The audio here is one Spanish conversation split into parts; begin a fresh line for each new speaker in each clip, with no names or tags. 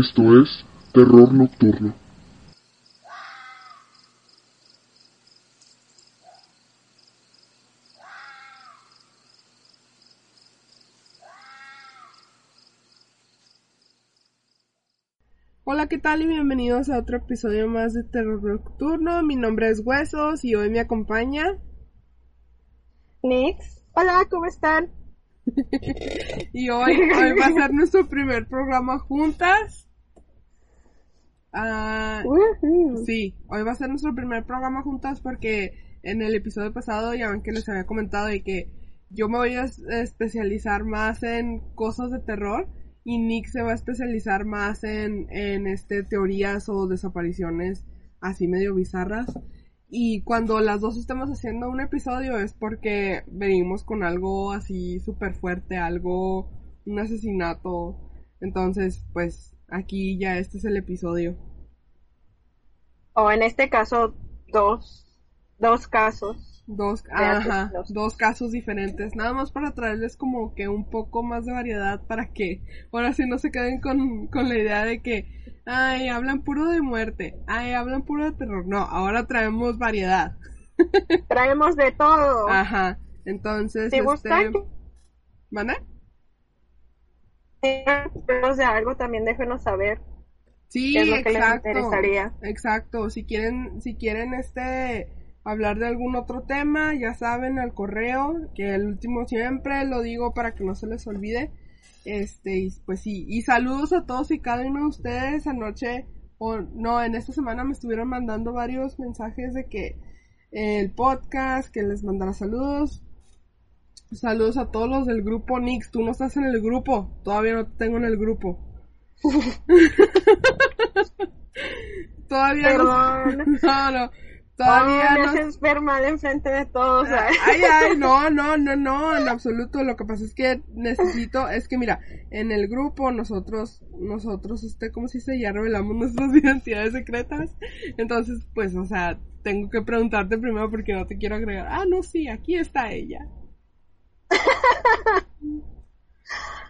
Esto es Terror Nocturno.
Hola, ¿qué tal? Y bienvenidos a otro episodio más de Terror Nocturno. Mi nombre es Huesos y hoy me acompaña
Nix. Hola, ¿cómo están?
y hoy, hoy va a ser nuestro primer programa juntas. Ah, sí, hoy va a ser nuestro primer programa juntas porque en el episodio pasado ya ven que les había comentado de que yo me voy a es- especializar más en cosas de terror y Nick se va a especializar más en, en este teorías o desapariciones así medio bizarras. Y cuando las dos estemos haciendo un episodio es porque venimos con algo así súper fuerte, algo, un asesinato. Entonces, pues aquí ya este es el episodio.
O en este caso, dos, dos casos.
Dos, ajá,
los-
dos casos diferentes, nada más para traerles como que un poco más de variedad para que ahora sí no se queden con, con la idea de que, ay, hablan puro de muerte, ay, hablan puro de terror. No, ahora traemos variedad.
Traemos de todo.
Ajá, entonces, este,
gustan,
¿Manda?
si tenemos de algo, también déjenos saber.
Sí,
¿Qué es lo que les
exacto.
interesaría?
Exacto. Si quieren, si quieren este hablar de algún otro tema, ya saben, al correo, que el último siempre lo digo para que no se les olvide. Este, y pues sí, y saludos a todos y cada uno de ustedes anoche, o no, en esta semana me estuvieron mandando varios mensajes de que el podcast, que les mandara saludos. Saludos a todos los del grupo Nix, tú no estás en el grupo, todavía no te tengo en el grupo. todavía no,
Perdón.
no, no, todavía
Ay, me
no.
haces ver mal enfrente de todos. ¿sabes?
Ay, ay, no, no, no, no, en absoluto. Lo que pasa es que necesito, es que mira, en el grupo nosotros, nosotros, este, ¿cómo se dice? Ya revelamos nuestras identidades secretas. Entonces, pues, o sea, tengo que preguntarte primero porque no te quiero agregar. Ah, no, sí, aquí está ella.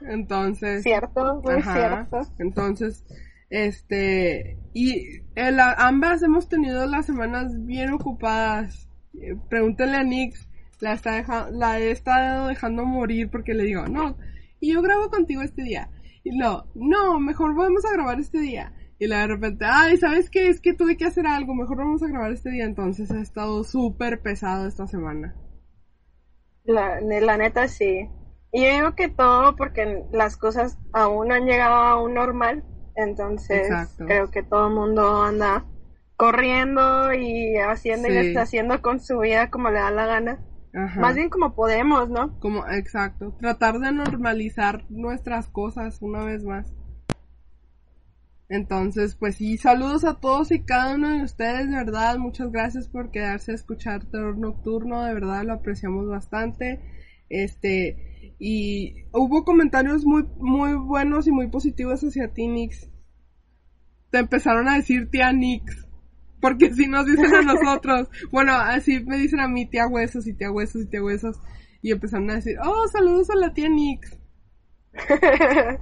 Entonces,
Cierto, muy
Ajá.
cierto.
Entonces, este, y ambas hemos tenido las semanas bien ocupadas. Eh, Pregúntale a Nix, la, está la he estado dejando morir porque le digo, no, y yo grabo contigo este día. Y no, no, mejor vamos a grabar este día. Y de repente, ay, ¿sabes qué? Es que tuve que hacer algo, mejor vamos a grabar este día. Entonces ha estado súper pesado esta semana.
La, la neta sí. Y yo digo que todo porque las cosas aún no han llegado a un normal. Entonces
Exacto.
creo que todo el mundo anda corriendo y haciendo y
Sí.
deshaciendo con su vida como le da la gana.
Ajá.
Más bien como podemos, ¿no?
Como, exacto. Tratar de normalizar nuestras cosas una vez más. Entonces, pues sí, saludos a todos y cada uno de ustedes, de verdad, muchas gracias por quedarse a escuchar Terror Nocturno, de verdad lo apreciamos bastante. Este, y hubo comentarios muy, muy buenos y muy positivos hacia ti, Nix. Te empezaron a decir tía Nix. Porque así nos dicen a nosotros. Bueno, así me dicen a mí tía Huesos y tía Huesos y tía Huesos. Y empezaron a decir, oh, saludos a la tía Nix.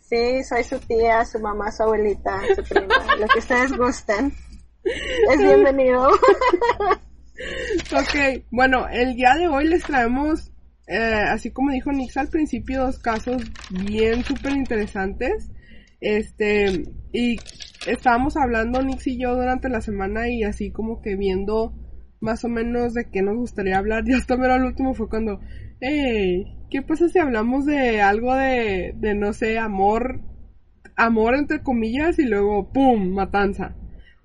Sí, soy su tía, su mamá, su abuelita, su prima, lo que ustedes gusten. Es bienvenido.
Ok, bueno, el día de hoy les traemos, eh, así como dijo Nix al principio, dos casos bien súper interesantes. Este, y estábamos hablando Nix y yo durante la semana y así como que viendo más o menos de qué nos gustaría hablar. Y hasta mero al último fue cuando, hey, ¿qué pasa si hablamos de algo de, de no sé, amor, amor entre comillas y luego, ¡pum!, matanza.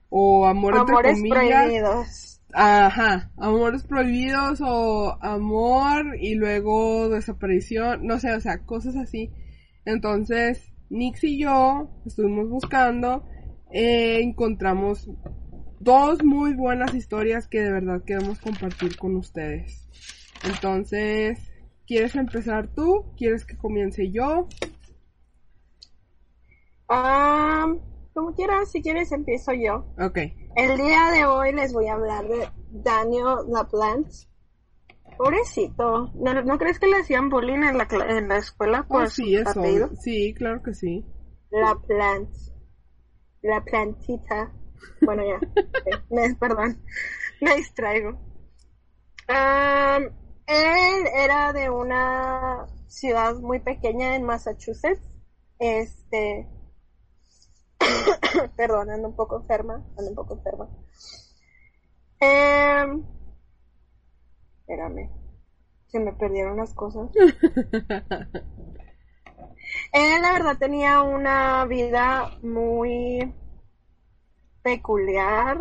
o amor entre comillas.
prohibidos.
Ajá, amores prohibidos o amor y luego desaparición, no sé, o sea, cosas así. Entonces, Nix y yo estuvimos buscando, eh, encontramos dos muy buenas historias que de verdad queremos compartir con ustedes. Entonces, ¿quieres empezar tú? ¿Quieres que comience yo?
Ah, como quieras, si quieres empiezo yo.
Ok.
El día de hoy les voy a hablar de Daniel LaPlante. Pobrecito. ¿No, no crees que le hacían bullying en la, en la escuela por
Oh, sí, eso. Sí, claro que sí.
LaPlante. La plantita. Bueno, ya. Me- perdón. Me distraigo. Am, él era de una ciudad muy pequeña en Massachusetts. Este. Perdón, ando un poco enferma. Ando un poco enferma. Em, espérame. Se me perdieron las cosas. Él, la verdad, tenía una vida muy peculiar,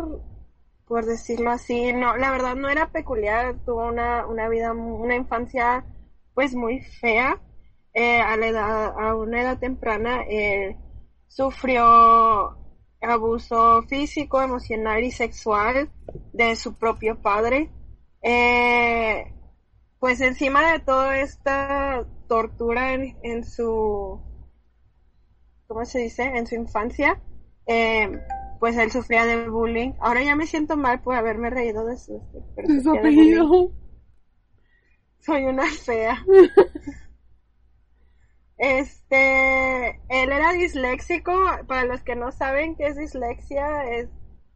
por decirlo así. No, la verdad no era peculiar, tuvo una, una vida, una infancia, pues muy fea. Eh, a la edad, a una edad temprana, él sufrió abuso físico, emocional y sexual de su propio padre. Eh, pues encima de toda esta tortura en, en su, ¿cómo se dice? En su infancia, eh, pues él sufría de bullying. Ahora ya me siento mal por haberme reído de su,
su
de bullying.
apellido.
Soy una fea. Este, él era disléxico. Para los que no saben qué es dislexia, es,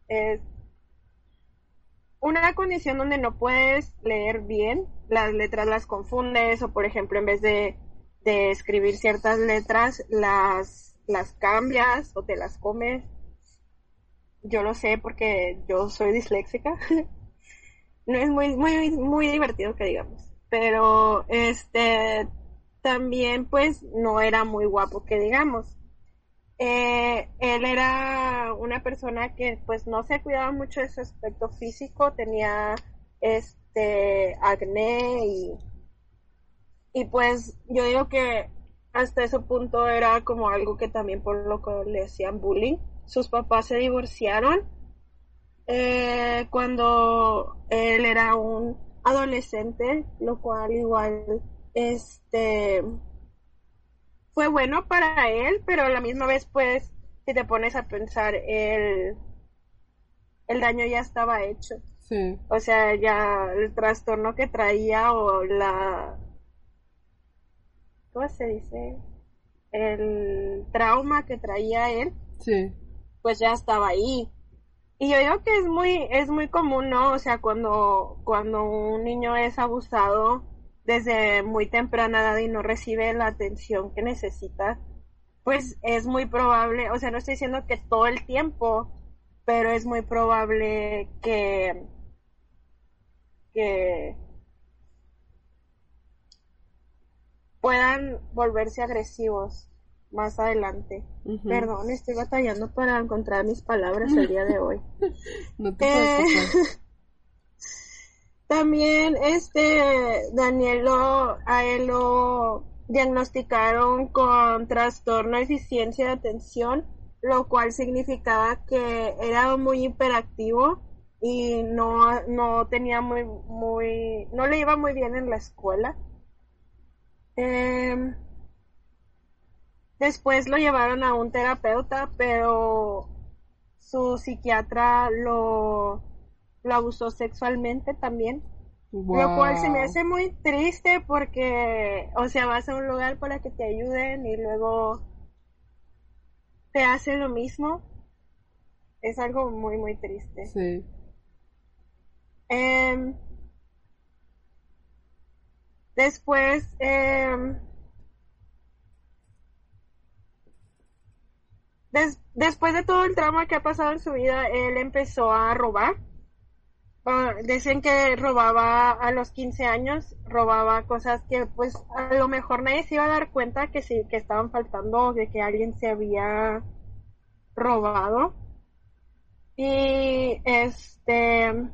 es una condición donde no puedes leer bien, las letras las confundes o por ejemplo en vez de, de escribir ciertas letras las, las cambias o te las comes. Yo lo sé porque yo soy disléxica. no es muy, muy, muy divertido que digamos. Pero este también pues no era muy guapo que digamos. Eh, él era una persona que pues no se cuidaba mucho de su aspecto físico, tenía este acné y, y pues yo digo que hasta ese punto era como algo que también por lo que le hacían bullying. Sus papás se divorciaron eh, cuando él era un adolescente, lo cual igual este fue bueno para él, pero a la misma vez, pues, si te pones a pensar, el, el daño ya estaba hecho.
Sí.
O sea, ya el trastorno que traía o la... ¿Cómo se dice? El trauma que traía él,
Sí.
pues ya estaba ahí. Y yo digo que es muy, es muy común, ¿no? O sea, cuando, cuando un niño es abusado desde muy temprana edad y no recibe la atención que necesita, pues es muy probable, o sea, no estoy diciendo que todo el tiempo, pero es muy probable que, que puedan volverse agresivos más adelante. Perdón, estoy batallando para encontrar mis palabras el día de hoy.
No te
Eh. También este Daniel lo, a él lo diagnosticaron con trastorno de eficiencia de atención, lo cual significaba que era muy hiperactivo y no, no tenía muy, muy, no le iba muy bien en la escuela. Em, después lo llevaron a un terapeuta, pero su psiquiatra lo, lo abusó sexualmente también. Lo cual se me hace muy triste porque, o sea, vas a un lugar para que te ayuden y luego te hacen lo mismo. Es algo muy, muy triste.
Sí.
Em, después, des- después de todo el trauma que ha pasado en su vida, él empezó a robar. Ah, dicen que robaba a los 15 años, robaba cosas que pues a lo mejor nadie se iba a dar cuenta que sí, que estaban faltando de que alguien se había robado. Y este.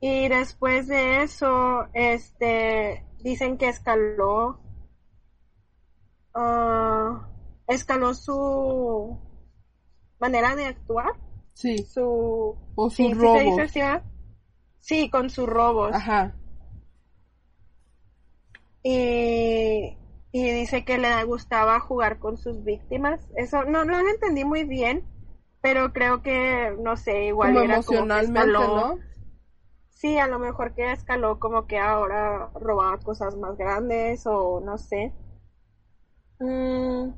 Y después de eso, este, dicen que escaló, ah, escaló su manera de actuar,
Sí.
su,
O
sí, ¿sí se dice así? Sí, con sus robos.
Ajá.
y, y dice que le gustaba jugar con sus víctimas. Eso no, no lo entendí muy bien, pero creo que, no sé, igual
Como
era como escaló.
¿no?
Sí, a lo mejor que escaló como que ahora robaba cosas más grandes o no sé. Mm.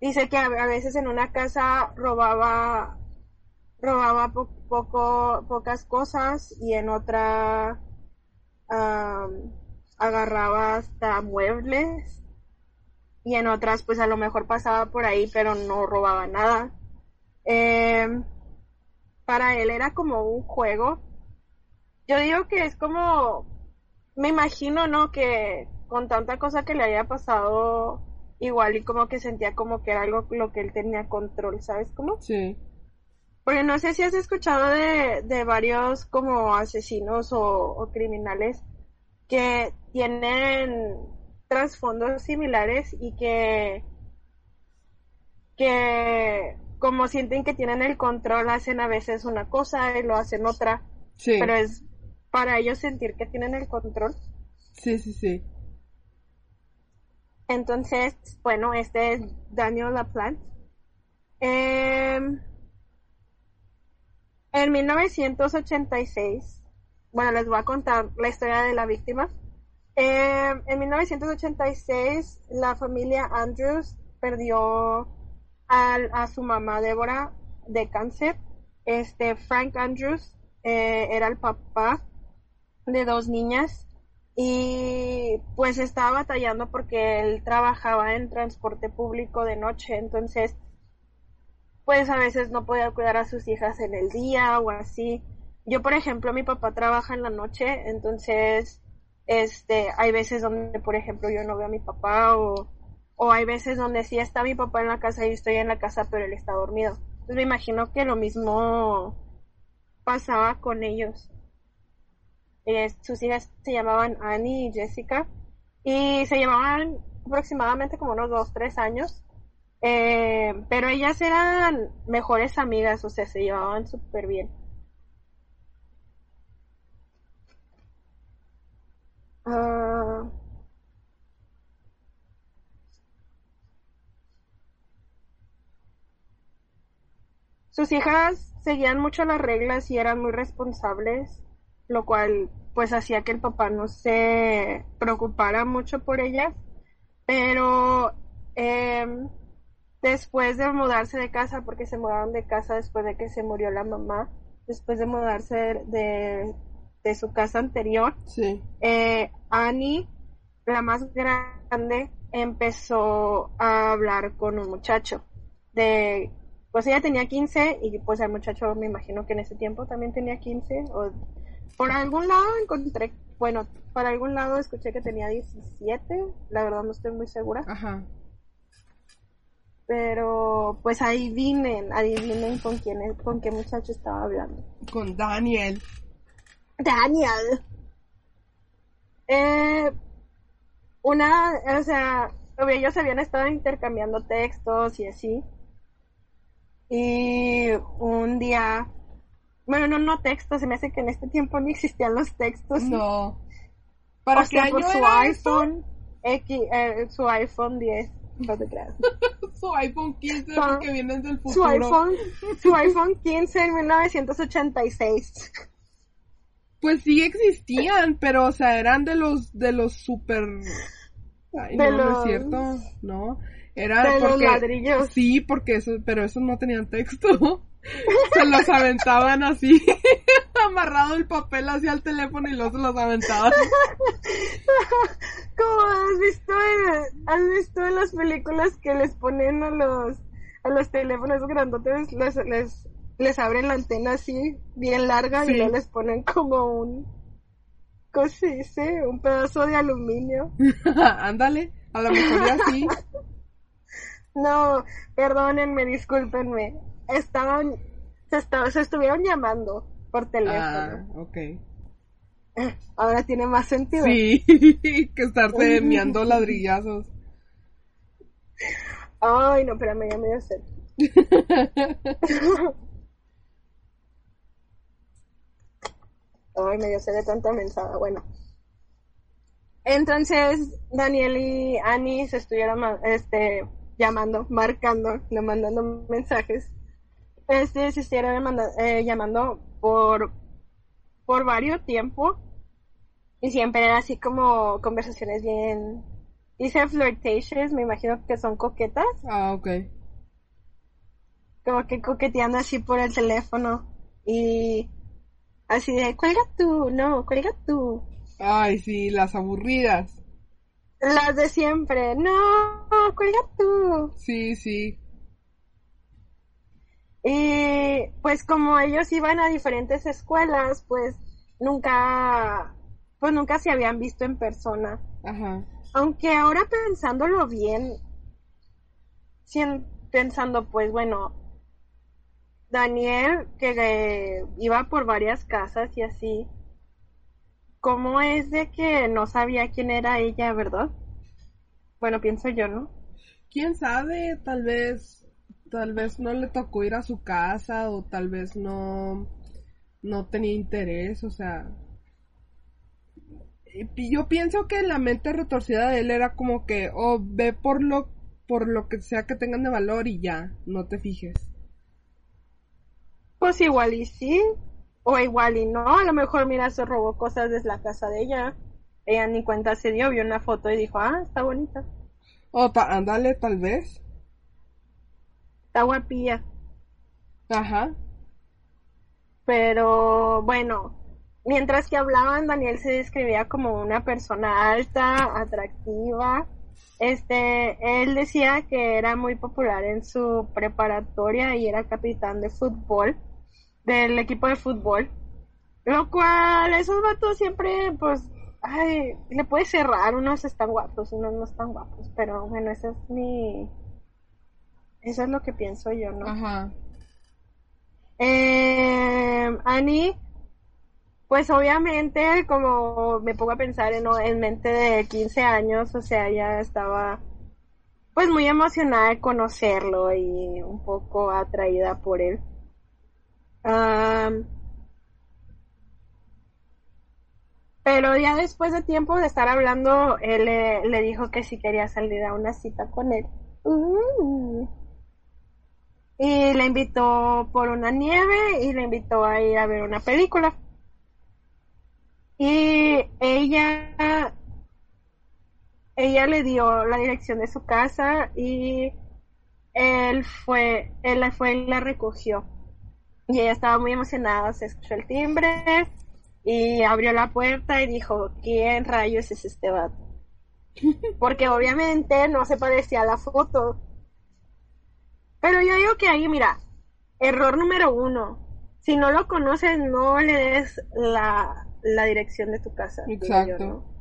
Dice que a veces en una casa robaba robaba po- poco pocas cosas y en otra am, agarraba hasta muebles y en otras pues a lo mejor pasaba por ahí pero no robaba nada. Em, para él era como un juego. Yo digo que es como, me imagino, ¿no? Que con tanta cosa que le había pasado, igual y como que sentía como que era algo lo que él tenía control, ¿sabes cómo?
Sí.
Porque no sé si has escuchado de, de varios como asesinos o, o criminales que tienen trasfondos similares y que, que como sienten que tienen el control, hacen a veces una cosa y lo hacen otra,
Sí.
pero es para ellos sentir que tienen el control.
Sí, sí, sí.
Entonces, bueno, este es Daniel LaPlante. Em, en 1986, bueno, les voy a contar la historia de la víctima. Em, en 1986, la familia Andrews perdió a su mamá Débora de cáncer. Este Frank Andrews eh, era el papá de dos niñas y pues estaba batallando porque él trabajaba en transporte público de noche, entonces pues a veces no podía cuidar a sus hijas en el día o así. Yo, por ejemplo, mi papá trabaja en la noche, entonces este hay veces donde, por ejemplo, yo no veo a mi papá o o hay veces donde sí está mi papá en la casa y estoy en la casa, pero él está dormido. Entonces me imagino que lo mismo pasaba con ellos. Eh, sus hijas se llamaban Annie y Jessica y se llevaban aproximadamente como unos dos, tres años. Eh, pero ellas eran mejores amigas, o sea, se llevaban súper bien. Ah, sus hijas seguían mucho las reglas y eran muy responsables, lo cual pues hacía que el papá no se preocupara mucho por ellas. Pero em, después de mudarse de casa, porque se mudaron de casa después de que se murió la mamá, después de mudarse de, de- de su casa anterior,
Sí.
eh, Annie, la más grande, empezó a hablar con un muchacho de pues ella tenía 15 y pues el muchacho me imagino que en ese tiempo también tenía 15 o por algún lado encontré, bueno, por algún lado escuché que tenía 17, la verdad no estoy muy segura,
Ajá.
pero pues adivinen, adivinen con quién con qué muchacho estaba hablando.
Con Daniel.
Daniel. Eh, una, o sea, ellos habían estado intercambiando textos y así. Y un día, bueno, no, no textos, se me hace que en este tiempo ni existían los textos.
No. ¿Para
o
qué año
su
era
iPhone X, eh, su iPhone 10, no te creas.
Su iPhone 15
Su-
porque vienen del
Su
futuro.
iPhone, su iPhone 15 en 1986.
Pues sí existían, pero o sea, eran de los de los super Ay,
De
no, no
los-
es cierto, no. Era
de los
porque
ladrillos.
Sí, porque eso, pero esos no tenían texto. Se los aventaban así, amarrado el papel hacia el teléfono y luego se los aventaban.
Como has visto en, has visto en las películas que les ponen a los a los teléfonos grandotes les les, les abren la antena así bien larga
Sí.
y luego les ponen como un ¿cómo se dice? un pedazo de aluminio.
Ándale, a lo mejor ya sí.
No, perdónenme, discúlpenme. Estaban, se, se estuvieron llamando por
Ah,
teléfono.
ok.
Ahora tiene más sentido.
Sí, que estarse enviando ladrillazos.
Ay, no, ya me dio sed. Ay, me dio sed de tanta mensada. Bueno. Entonces, Daniel y Annie se estuvieron este, llamando, marcando, no mandando mensajes. Este, se estuvieron manda- eh, llamando por, por varios tiempo. Y siempre era así como conversaciones bien... Dice flirtatious, me imagino que son coquetas.
Ah, ok.
como que coqueteando así por el teléfono y así de cuelga tú, no, cuelga tú.
Ay, sí, las aburridas.
Las de siempre, no, cuelga tú.
Sí, sí.
Y pues como ellos iban a diferentes escuelas, pues nunca, pues nunca se habían visto en persona.
Ajá.
Aunque ahora pensándolo bien, pensando pues bueno, Daniel que eh, iba por varias casas y así, ¿cómo es de que no sabía quién era ella, verdad? Bueno, pienso yo, ¿no?
quién sabe, tal vez, tal vez no le tocó ir a su casa o tal vez no, no tenía interés, o sea, yo pienso que la mente retorcida de él era como que, oh, ve por lo, por lo que sea que tengan de valor y ya, no te fijes.
Pues igual y sí, o igual y no, a lo mejor mira se robó cosas desde la casa de ella, ella ni cuenta se dio, vio una foto y dijo, ah, está bonita,
O ándale, tal vez.
Está guapilla.
Ajá.
Pero bueno, mientras que hablaban, Daniel se describía como una persona alta, atractiva. Este, él decía que era muy popular en su preparatoria y era capitán de fútbol, del equipo de fútbol. Lo cual, esos vatos siempre, pues, ay, le puede cerrar, unos están guapos, unos no están guapos, pero bueno, esa es mi, eso es lo que pienso yo, ¿no?
Ajá.
Eh, Annie, pues obviamente, como me pongo a pensar en, en mente de 15 años, o sea, ya estaba pues muy emocionada de conocerlo y un poco atraída por él. Pero ya después de tiempo de estar hablando, él le, le dijo que si quería salir a una cita con él. Uh. Y le invitó por una nieve y le invitó a ir a ver una película. Y ella, ella le dio la dirección de su casa y él fue, él la fue y la recogió. Y ella estaba muy emocionada, se escuchó el timbre y abrió la puerta y dijo, ¿quién rayos es este vato? Porque obviamente no se parecía a la foto. Pero yo digo que ahí, mira, error número uno. Si no lo conoces, no le des la, la dirección de tu casa. yo,
Exacto.
¿no?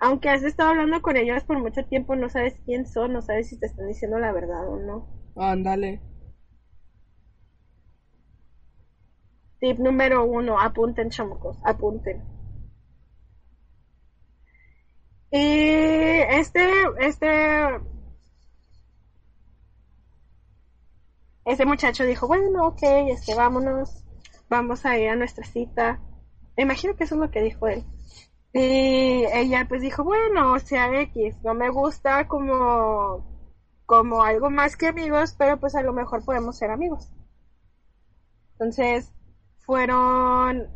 Aunque has estado hablando con ellos por mucho tiempo, no sabes quién son, no sabes si te están diciendo la verdad o no.
Ándale.
Tip número uno, apunten chamacos, apunten. Y este, este, ese muchacho dijo, bueno, ok, este, vámonos, vamos a ir a nuestra cita. Me imagino que eso es lo que dijo él. Y ella pues dijo, bueno, o sea, X, no me gusta como, como algo más que amigos, pero pues a lo mejor podemos ser amigos. Entonces, fueron,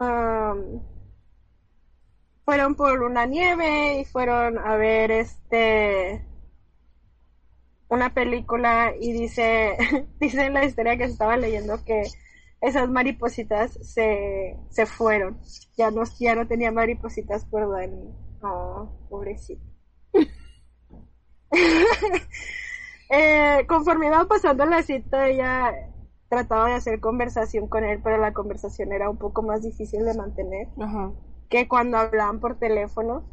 um, fueron por una nieve y fueron a ver este, una película y dice, dice en la historia que estaba leyendo que esas maripositas se, se fueron. Ya no, ya no tenía maripositas por Dani. Oh, pobrecito. eh, conforme iba pasando la cita, ella trataba de hacer conversación con él, pero la conversación era un poco más difícil de mantener
Ajá.
que cuando hablaban por teléfono.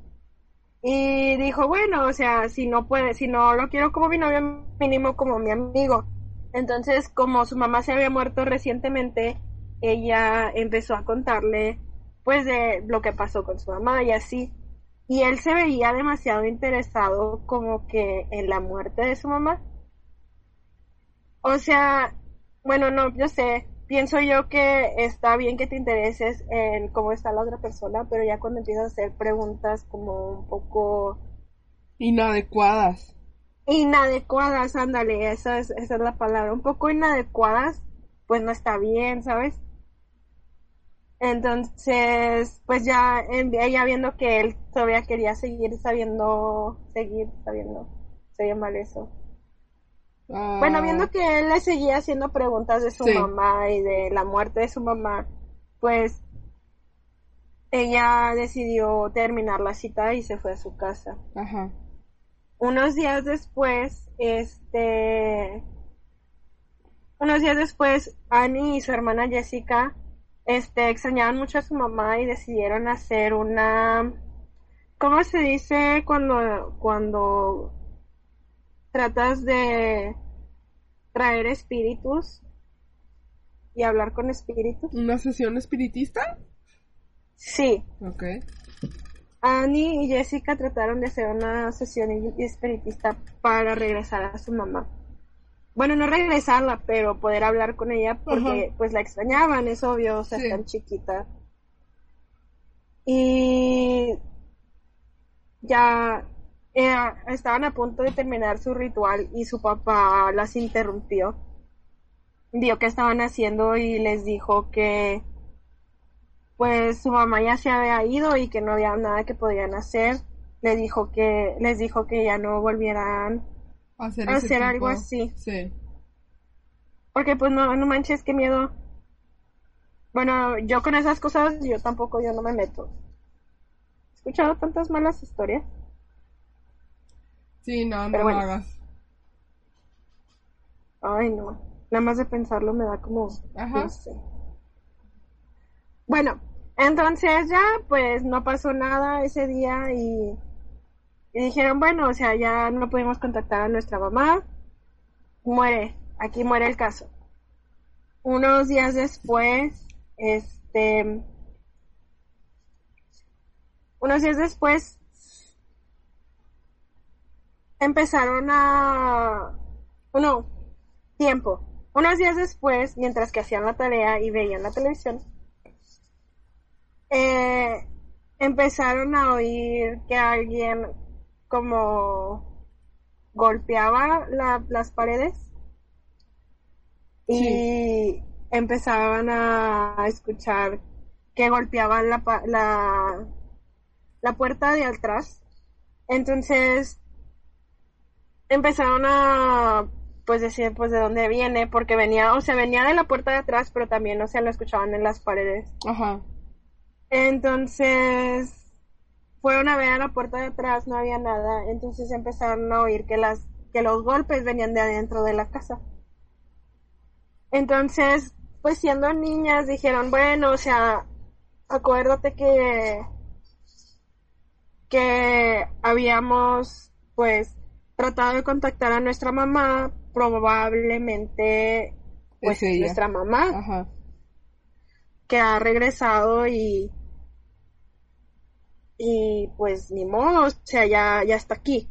Y dijo, bueno, o sea, si no puede, si no lo quiero como mi novio, mínimo como mi amigo. Entonces, como su mamá se había muerto recientemente, ella empezó a contarle, pues, de lo que pasó con su mamá y así. Y él se veía demasiado interesado como que en la muerte de su mamá. O sea, bueno, no, yo sé, pienso yo que está bien que te intereses en cómo está la otra persona, pero ya cuando empiezas a hacer preguntas como un poco
inadecuadas.
Inadecuadas, ándale, esa es, esa es la palabra, un poco inadecuadas, pues no está bien, ¿sabes? Entonces, pues ya ella viendo que él todavía quería seguir sabiendo, seguir sabiendo, se mal eso. Bueno, ah. viendo que él le seguía haciendo preguntas de su mamá y de la muerte de su mamá, pues ella decidió terminar la cita y se fue a su casa. Ajá. Unos días después, este, unos días después, Annie y su hermana Jessica este, extrañaban mucho a su mamá y decidieron hacer una, ¿cómo se dice cuando, cuando tratas de traer espíritus y hablar con espíritus?
¿Una sesión espiritista?
Sí.
Ok.
Annie y Jessica trataron de hacer una sesión espiritista para regresar a su mamá bueno, no regresarla, pero poder hablar con ella porque pues la extrañaban, es obvio, o sea, tan chiquita. Y ya eh, estaban a punto de terminar su ritual y su papá las interrumpió. Vio que estaban haciendo y les dijo que pues su mamá ya se había ido y que no había nada que podían hacer. Le dijo que les dijo que ya no volvieran hacer, algo así.
Sí.
Porque pues no, no manches, qué miedo. Bueno, yo con esas cosas, yo tampoco, yo no me meto. He escuchado tantas malas historias.
Sí, no, no lo hagas.
Ay, no. Nada más de pensarlo me da como... Ajá. No sé. Bueno, entonces ya, pues no pasó nada ese día y y dijeron, bueno, o sea, ya no pudimos contactar a nuestra mamá, muere, aquí muere el caso. Unos días después, este, unos días después, empezaron a, no, tiempo, unos días después, mientras que hacían la tarea y veían la televisión, eh, empezaron a oír que alguien como golpeaba las paredes y empezaban a escuchar que golpeaban la, la, la puerta de atrás. Entonces empezaron a pues decir pues de dónde viene porque venía o sea venía de la puerta de atrás pero también o sea lo escuchaban en las paredes.
Ajá.
Entonces fueron a ver a la puerta de atrás, no había nada, entonces empezaron a oír que las que los golpes venían de adentro de la casa. Entonces, pues siendo niñas dijeron, bueno, o sea, acuérdate que que habíamos pues tratado de contactar a nuestra mamá, probablemente pues nuestra mamá que ha regresado y y pues ni modo, o sea, ya, ya está aquí.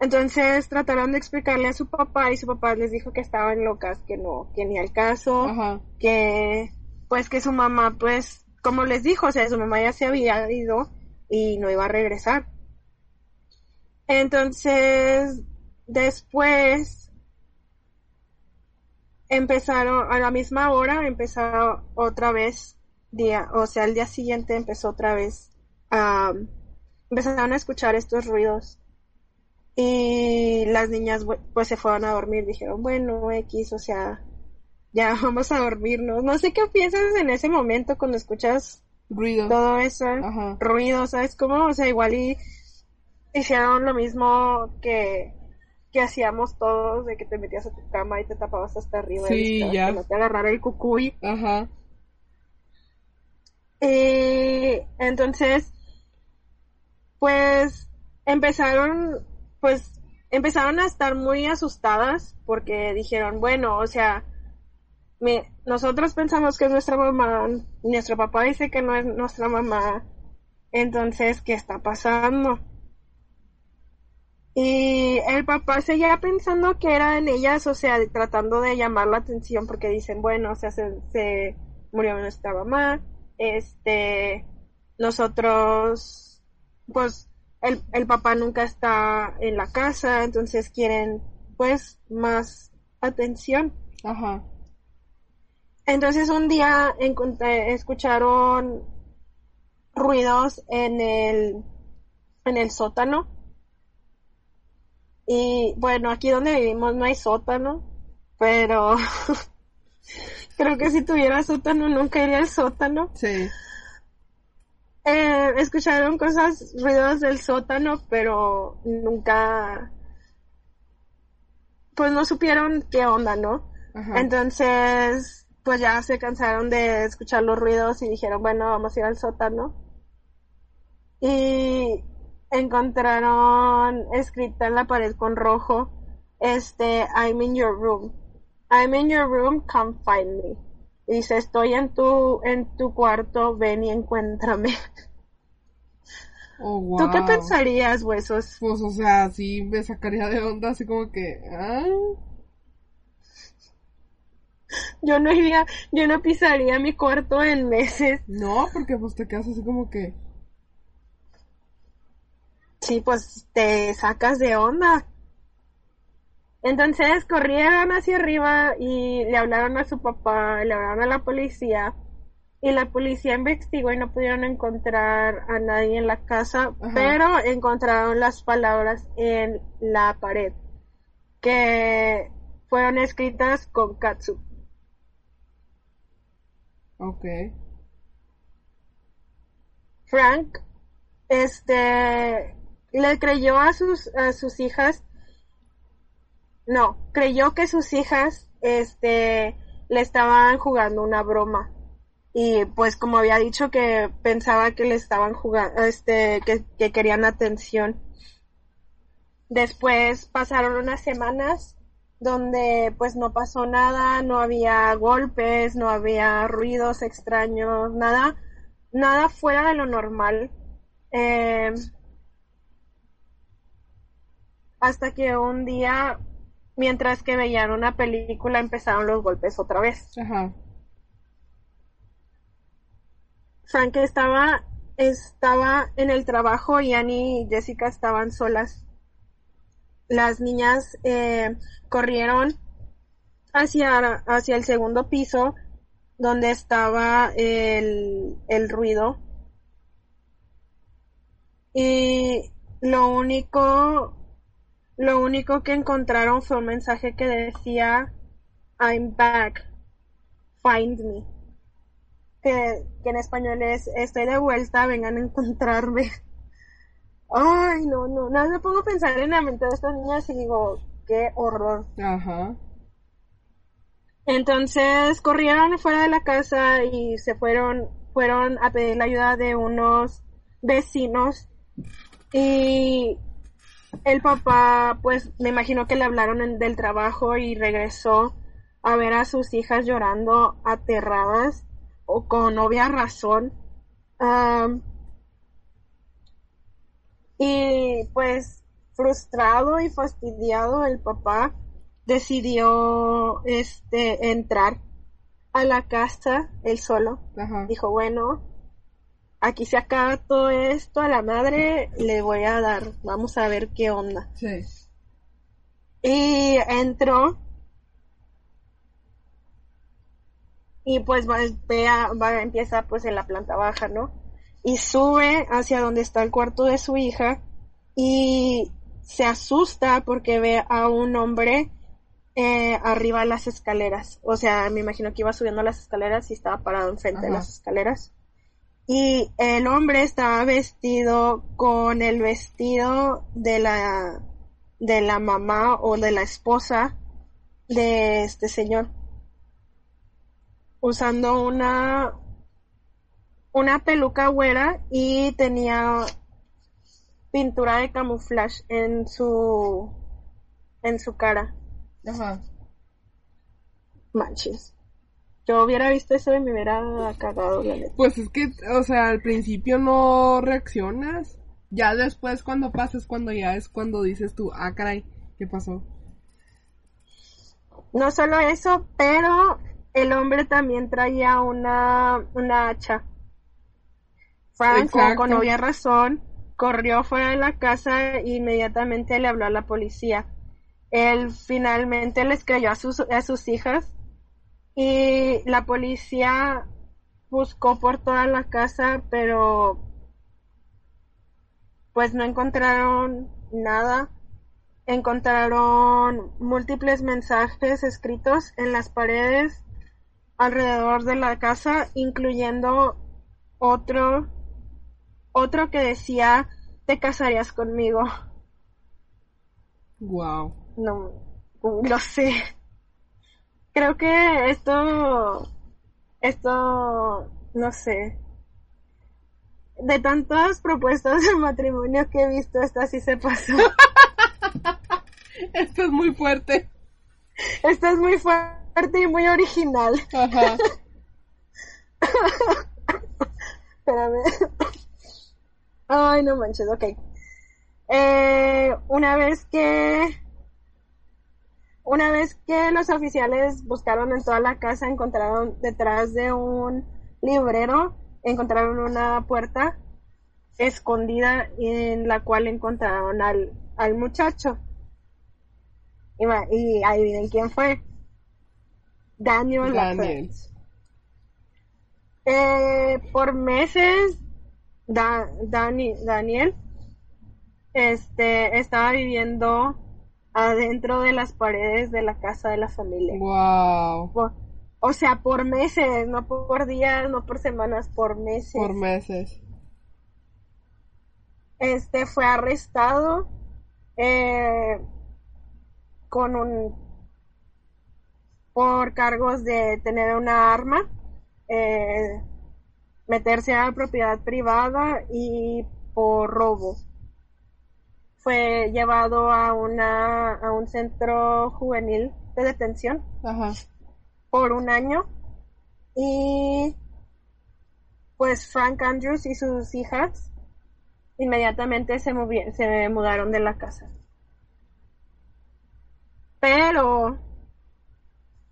Entonces trataron de explicarle a su papá y su papá les dijo que estaban locas, que no, que ni al caso, que pues que su mamá pues, como les dijo, o sea, su mamá ya se había ido y no iba a regresar. Entonces, después empezaron, a la misma hora empezó otra vez, día, o sea, el día siguiente empezó otra vez empezaron a escuchar estos ruidos y las niñas pues se fueron a dormir, dijeron, bueno, X, o sea, ya vamos a dormirnos. No sé qué piensas en ese momento cuando escuchas
ruido.
todo eso, ruido, ¿sabes cómo? O sea, igual y hicieron lo mismo que, que hacíamos todos, de que te metías a tu cama y te tapabas hasta arriba
y ya.
no te agarrara el cucuy.
Ajá.
Y entonces pues empezaron, pues, empezaron a estar muy asustadas porque dijeron, bueno, o sea, nosotros pensamos que es nuestra mamá, nuestro papá dice que no es nuestra mamá, entonces, ¿qué está pasando? Y el papá seguía pensando que era en ellas, o sea, tratando de llamar la atención porque dicen, bueno, o sea, se, se murió nuestra mamá, este, nosotros, pues, el, el papá nunca está en la casa, entonces quieren, pues, más atención.
Ajá.
Entonces un día escucharon ruidos en el, en el sótano. Y bueno, aquí donde vivimos no hay sótano, pero creo que si tuviera sótano nunca iría al sótano.
Sí.
Eh, escucharon cosas, ruidos del sótano, pero nunca, pues no supieron qué onda, ¿no? Entonces, pues ya se cansaron de escuchar los ruidos y dijeron, bueno, vamos a ir al sótano. Y encontraron escrita en la pared con rojo, este, I'm in your room. I'm in your room, come find me. Y dice, estoy en tu, en tu cuarto, ven y encuéntrame.
Oh,
¿Tú qué pensarías, huesos?
Pues, o sea, sí me sacaría de onda, así como que, ¿ah?
yo no iría, yo no pisaría mi cuarto en meses.
No, porque pues te quedas así como que...
Sí, pues te sacas de onda. Entonces corrieron hacia arriba y le hablaron a su papá, le hablaron a la policía y la policía investigó y no pudieron encontrar a nadie en la casa, pero encontraron las palabras en la pared que fueron escritas con katsu.
Ok.
Frank, este, le creyó a sus, a sus hijas, no, creyó que sus hijas, este, le estaban jugando una broma. Y pues como había dicho que pensaba que le estaban jugando, este, que, que querían atención. Después pasaron unas semanas donde pues no pasó nada, no había golpes, no había ruidos extraños, nada, nada fuera de lo normal. Eh, hasta que un día, mientras que veían una película, empezaron los golpes otra vez.
Ajá.
Frank estaba, estaba en el trabajo y Annie y Jessica estaban solas las niñas eh, corrieron hacia, hacia el segundo piso donde estaba el, el ruido. Y lo único, lo único que encontraron fue un mensaje que decía I'm back, find me. Que, que en español es estoy de vuelta, vengan a encontrarme. Ay, no, no, nada, me pongo a pensar en la mente de estas niñas y digo, qué horror.
Ajá.
Entonces corrieron fuera de la casa y se fueron, fueron a pedir la ayuda de unos vecinos y el papá, pues me imagino que le hablaron del trabajo y regresó a ver a sus hijas llorando aterradas o con obvia razón. Y pues frustrado y fastidiado el papá decidió este entrar a la casa él solo. Dijo, bueno, aquí se acaba todo esto, a la madre le voy a dar, vamos a ver qué onda.
Sí.
Y entró y pues va, va, empieza pues en la planta baja, ¿no? y sube hacia donde está el cuarto de su hija y se asusta porque ve a un hombre eh, arriba de las escaleras. O sea, me imagino que iba subiendo las escaleras y estaba parado enfrente de las escaleras. Y el hombre estaba vestido con el vestido de la de la mamá o de la esposa de este señor. Usando una una peluca güera y tenía pintura de camuflaje en su en su cara.
Ajá.
Manches. Yo hubiera visto eso y me hubiera cagado la neta.
Pues es que, o sea, al principio no reaccionas. Ya después cuando pasas, cuando ya es cuando dices tú, ah, caray, ¿qué pasó?
No solo eso, pero el hombre también traía una, una hacha. Frank, con obvia razón, corrió fuera de la casa e inmediatamente le habló a la policía. Él finalmente les creyó a sus, a sus hijas y la policía buscó por toda la casa, pero pues no encontraron nada. Encontraron múltiples mensajes escritos en las paredes alrededor de la casa, incluyendo otro, otro que decía, te casarías conmigo.
Wow.
No, lo sé. Creo que esto, esto, no sé. De tantas propuestas de matrimonio que he visto, esta sí se pasó.
Esto es muy fuerte.
Esta es muy fuerte y muy original.
Ajá.
Espérame. Ay, no manches, ok. Eh, una vez que... Una vez que los oficiales buscaron en toda la casa, encontraron detrás de un librero, encontraron una puerta escondida en la cual encontraron al, al muchacho. Y, y adivinen quién fue. Daniel
Daniel.
Eh, por meses, Da- Dani- Daniel este, estaba viviendo adentro de las paredes de la casa de la familia.
Wow.
O, o sea, por meses, no por días, no por semanas, por meses.
Por meses.
Este fue arrestado eh, con un por cargos de tener una arma, eh, meterse a la propiedad privada y por robo. Fue llevado a una a un centro juvenil de detención
Ajá.
por un año y pues Frank Andrews y sus hijas inmediatamente se, se mudaron de la casa. Pero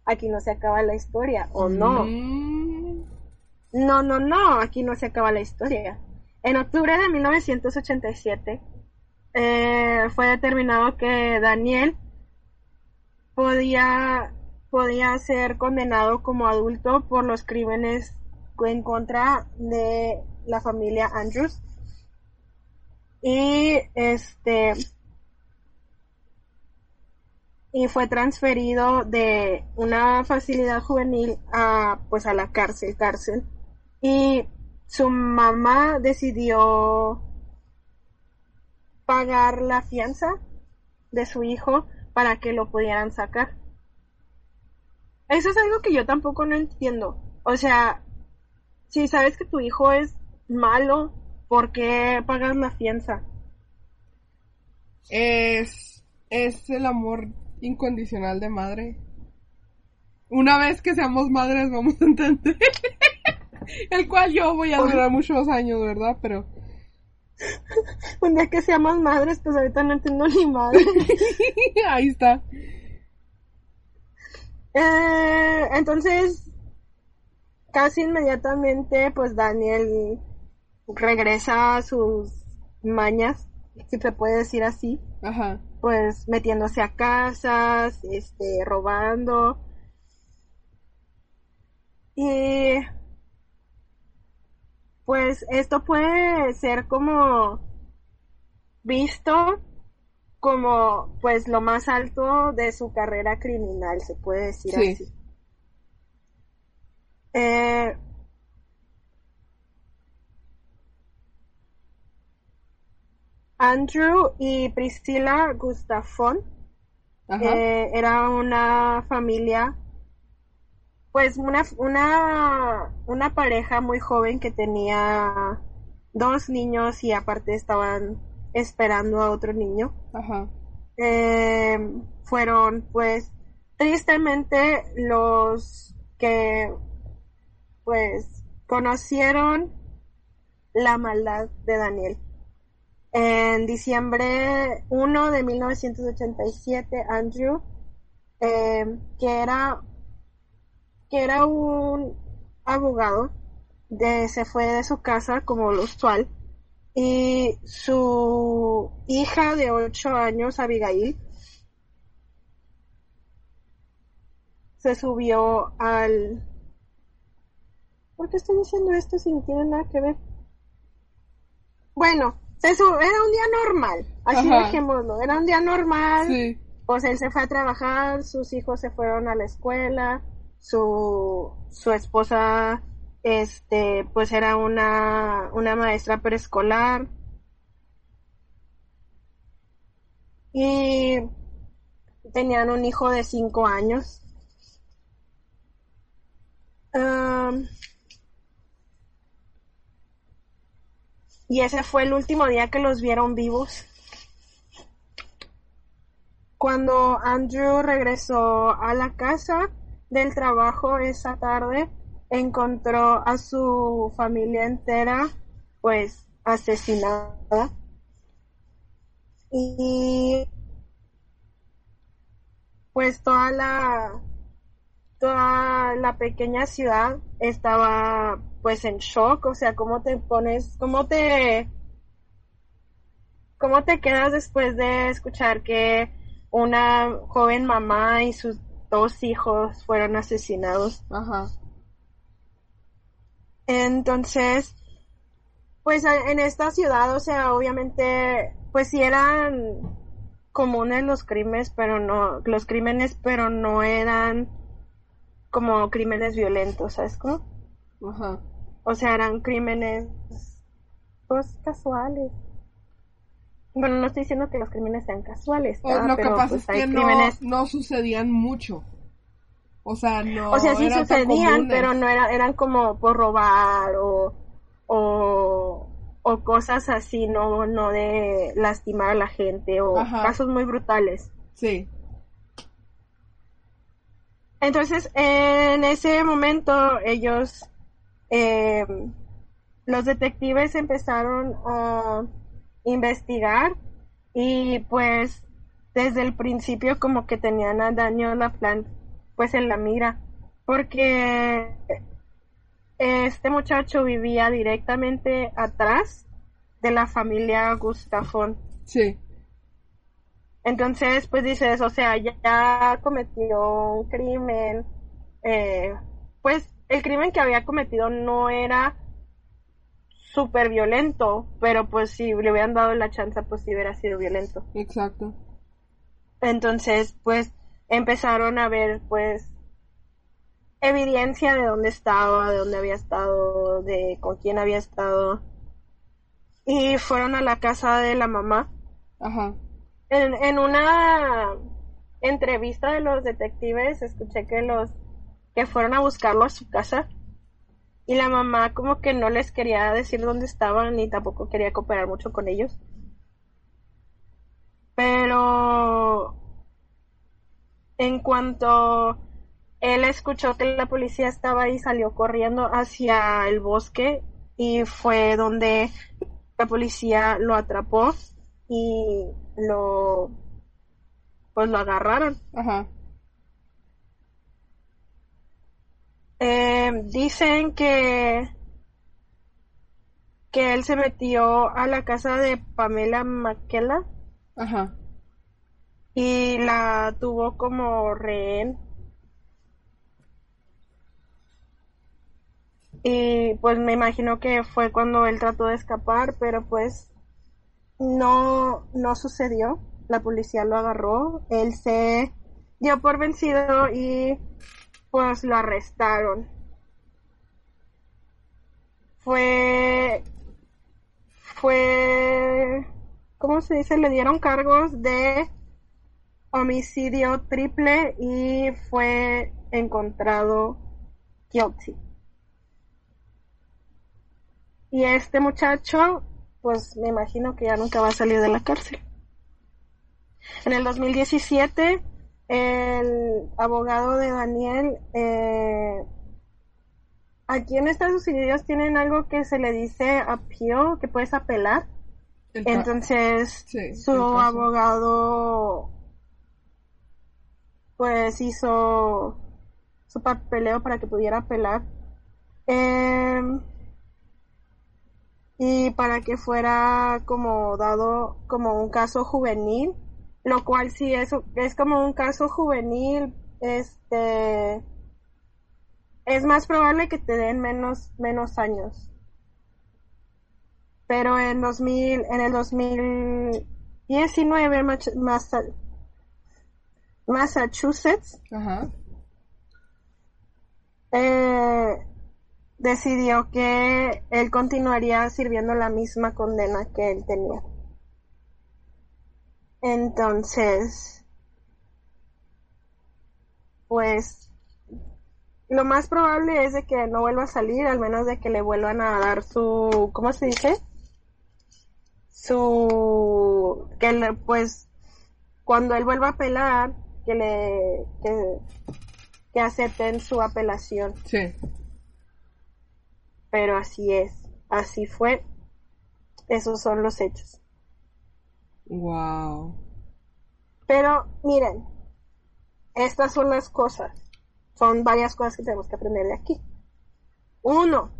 aquí no se acaba la historia, ¿o no?
Mm,
No, no, no, aquí no se acaba la historia. En octubre de 1987 eh, fue determinado que Daniel podía, podía ser condenado como adulto por los crímenes en contra de la familia Andrews. Y este y fue transferido de una facilidad juvenil a pues a la cárcel, cárcel. Y su mamá decidió pagar la fianza de su hijo para que lo pudieran sacar. Eso es algo que yo tampoco no entiendo. O sea, si sabes que tu hijo es malo, ¿por qué pagas la fianza?
es, es el amor incondicional de madre. Una vez que seamos madres vamos a entender. el cual yo voy a durar muchos años, ¿verdad? Pero
Un día que seamos madres, pues ahorita no entiendo ni madre.
ahí está.
Eh, entonces, casi inmediatamente, pues Daniel regresa a sus mañas, si se puede decir así,
Ajá.
pues metiéndose a casas, este, robando. Y pues esto puede ser como visto como pues lo más alto de su carrera criminal, se puede decir
Sí.
así. Eh, Andrew y Priscilla Gustafson eh, era una familia, pues una, una, una pareja muy joven que tenía dos niños y aparte estaban esperando a otro niño.
Ajá.
Eh, fueron pues tristemente los que pues conocieron la maldad de Daniel. En diciembre 1 de 1987, Andrew, eh, que era que era un abogado, de, se fue de su casa como lo usual y su hija de 8 años, Abigail, se subió al... ¿Por qué estoy diciendo esto si no tiene nada que ver? Bueno, se sub... era un día normal, así
Ajá.
dejémoslo, era un día normal,
Sí.
pues él se fue a trabajar, sus hijos se fueron a la escuela, su, su esposa, este, pues era una, una maestra preescolar. Y tenían un hijo de cinco años. Y ese fue el último día que los vieron vivos. Cuando Andrew regresó a la casa del trabajo esa tarde, encontró a su familia entera, pues, asesinada. Y pues toda la toda la pequeña ciudad estaba pues en shock, o sea, cómo te pones, cómo te cómo te quedas después de escuchar que una joven mamá y sus dos hijos fueron asesinados.
Ajá.
Entonces, pues en esta ciudad, o sea, obviamente, pues sí eran comunes los crímenes, pero no, los crímenes, pero no eran como crímenes violentos, ¿sabes cómo?
Ajá.
O sea, eran crímenes, pues, casuales. Bueno, no estoy diciendo que los crímenes sean casuales,
O-
¿verdad?
lo que
pero
pasa
pues
es que no,
crímenes
no sucedían mucho. O sea, no.
O sea, sí sucedían, pero no era, eran como por robar o, o, o cosas así, no, no de lastimar a la gente o
Ajá.
casos muy brutales.
Sí.
Entonces, en ese momento, ellos, eh, los detectives empezaron a investigar y pues desde el principio como que tenían a Daniel LaPlante pues en la mira porque este muchacho vivía directamente atrás de la familia Gustafón.
Sí.
Entonces, pues dices, o sea, ya, ya cometió un crimen, eh, pues el crimen que había cometido no era súper violento, pero pues si le hubieran dado la chance, pues sí hubiera sido violento.
Exacto.
Entonces, pues empezaron a ver, pues, evidencia de dónde estaba, de dónde había estado, de con quién había estado. Y fueron a la casa de la mamá.
Ajá.
En, en una entrevista de los detectives escuché que los que fueron a buscarlo a su casa y la mamá como que no les quería decir dónde estaban ni tampoco quería cooperar mucho con ellos. Pero en cuanto él escuchó que la policía estaba ahí, salió corriendo hacia el bosque y fue donde la policía lo atrapó y lo pues lo agarraron.
Ajá.
Eh, dicen que que él se metió a la casa de Pamela Maquela
Ajá.
y la tuvo como rehén. Y pues me imagino que fue cuando él trató de escapar, pero pues no, no sucedió. La policía lo agarró, él se dio por vencido y pues lo arrestaron. Fue, fue, ¿cómo se dice? Le dieron cargos de homicidio triple y fue encontrado guilty. Y este muchacho pues me imagino que ya nunca va a salir de la cárcel. En el 2017, el abogado de Daniel, eh, aquí en Estados Unidos tienen algo que se le dice appeal, que puedes apelar.
El
Entonces,
Sí,
su abogado pues hizo su papeleo para que pudiera apelar. Em, y para que fuera como dado como un caso juvenil, lo cual sí es, es como un caso juvenil, este es más probable que te den menos menos años. Pero en 2000 en el 2019 Mach- Massa- Massachusetts
Ajá.
eh, decidió que él continuaría sirviendo la misma condena que él tenía. Entonces, pues, lo más probable es de que no vuelva a salir, al menos de que le vuelvan a dar su, ¿cómo se dice? Su, que le, pues, cuando él vuelva a apelar, que le, que, que acepten su apelación.
Sí.
Pero así es, así fue. Esos son los hechos.
Wow.
Pero miren, estas son las cosas. Son varias cosas que tenemos que aprender de aquí. Uno,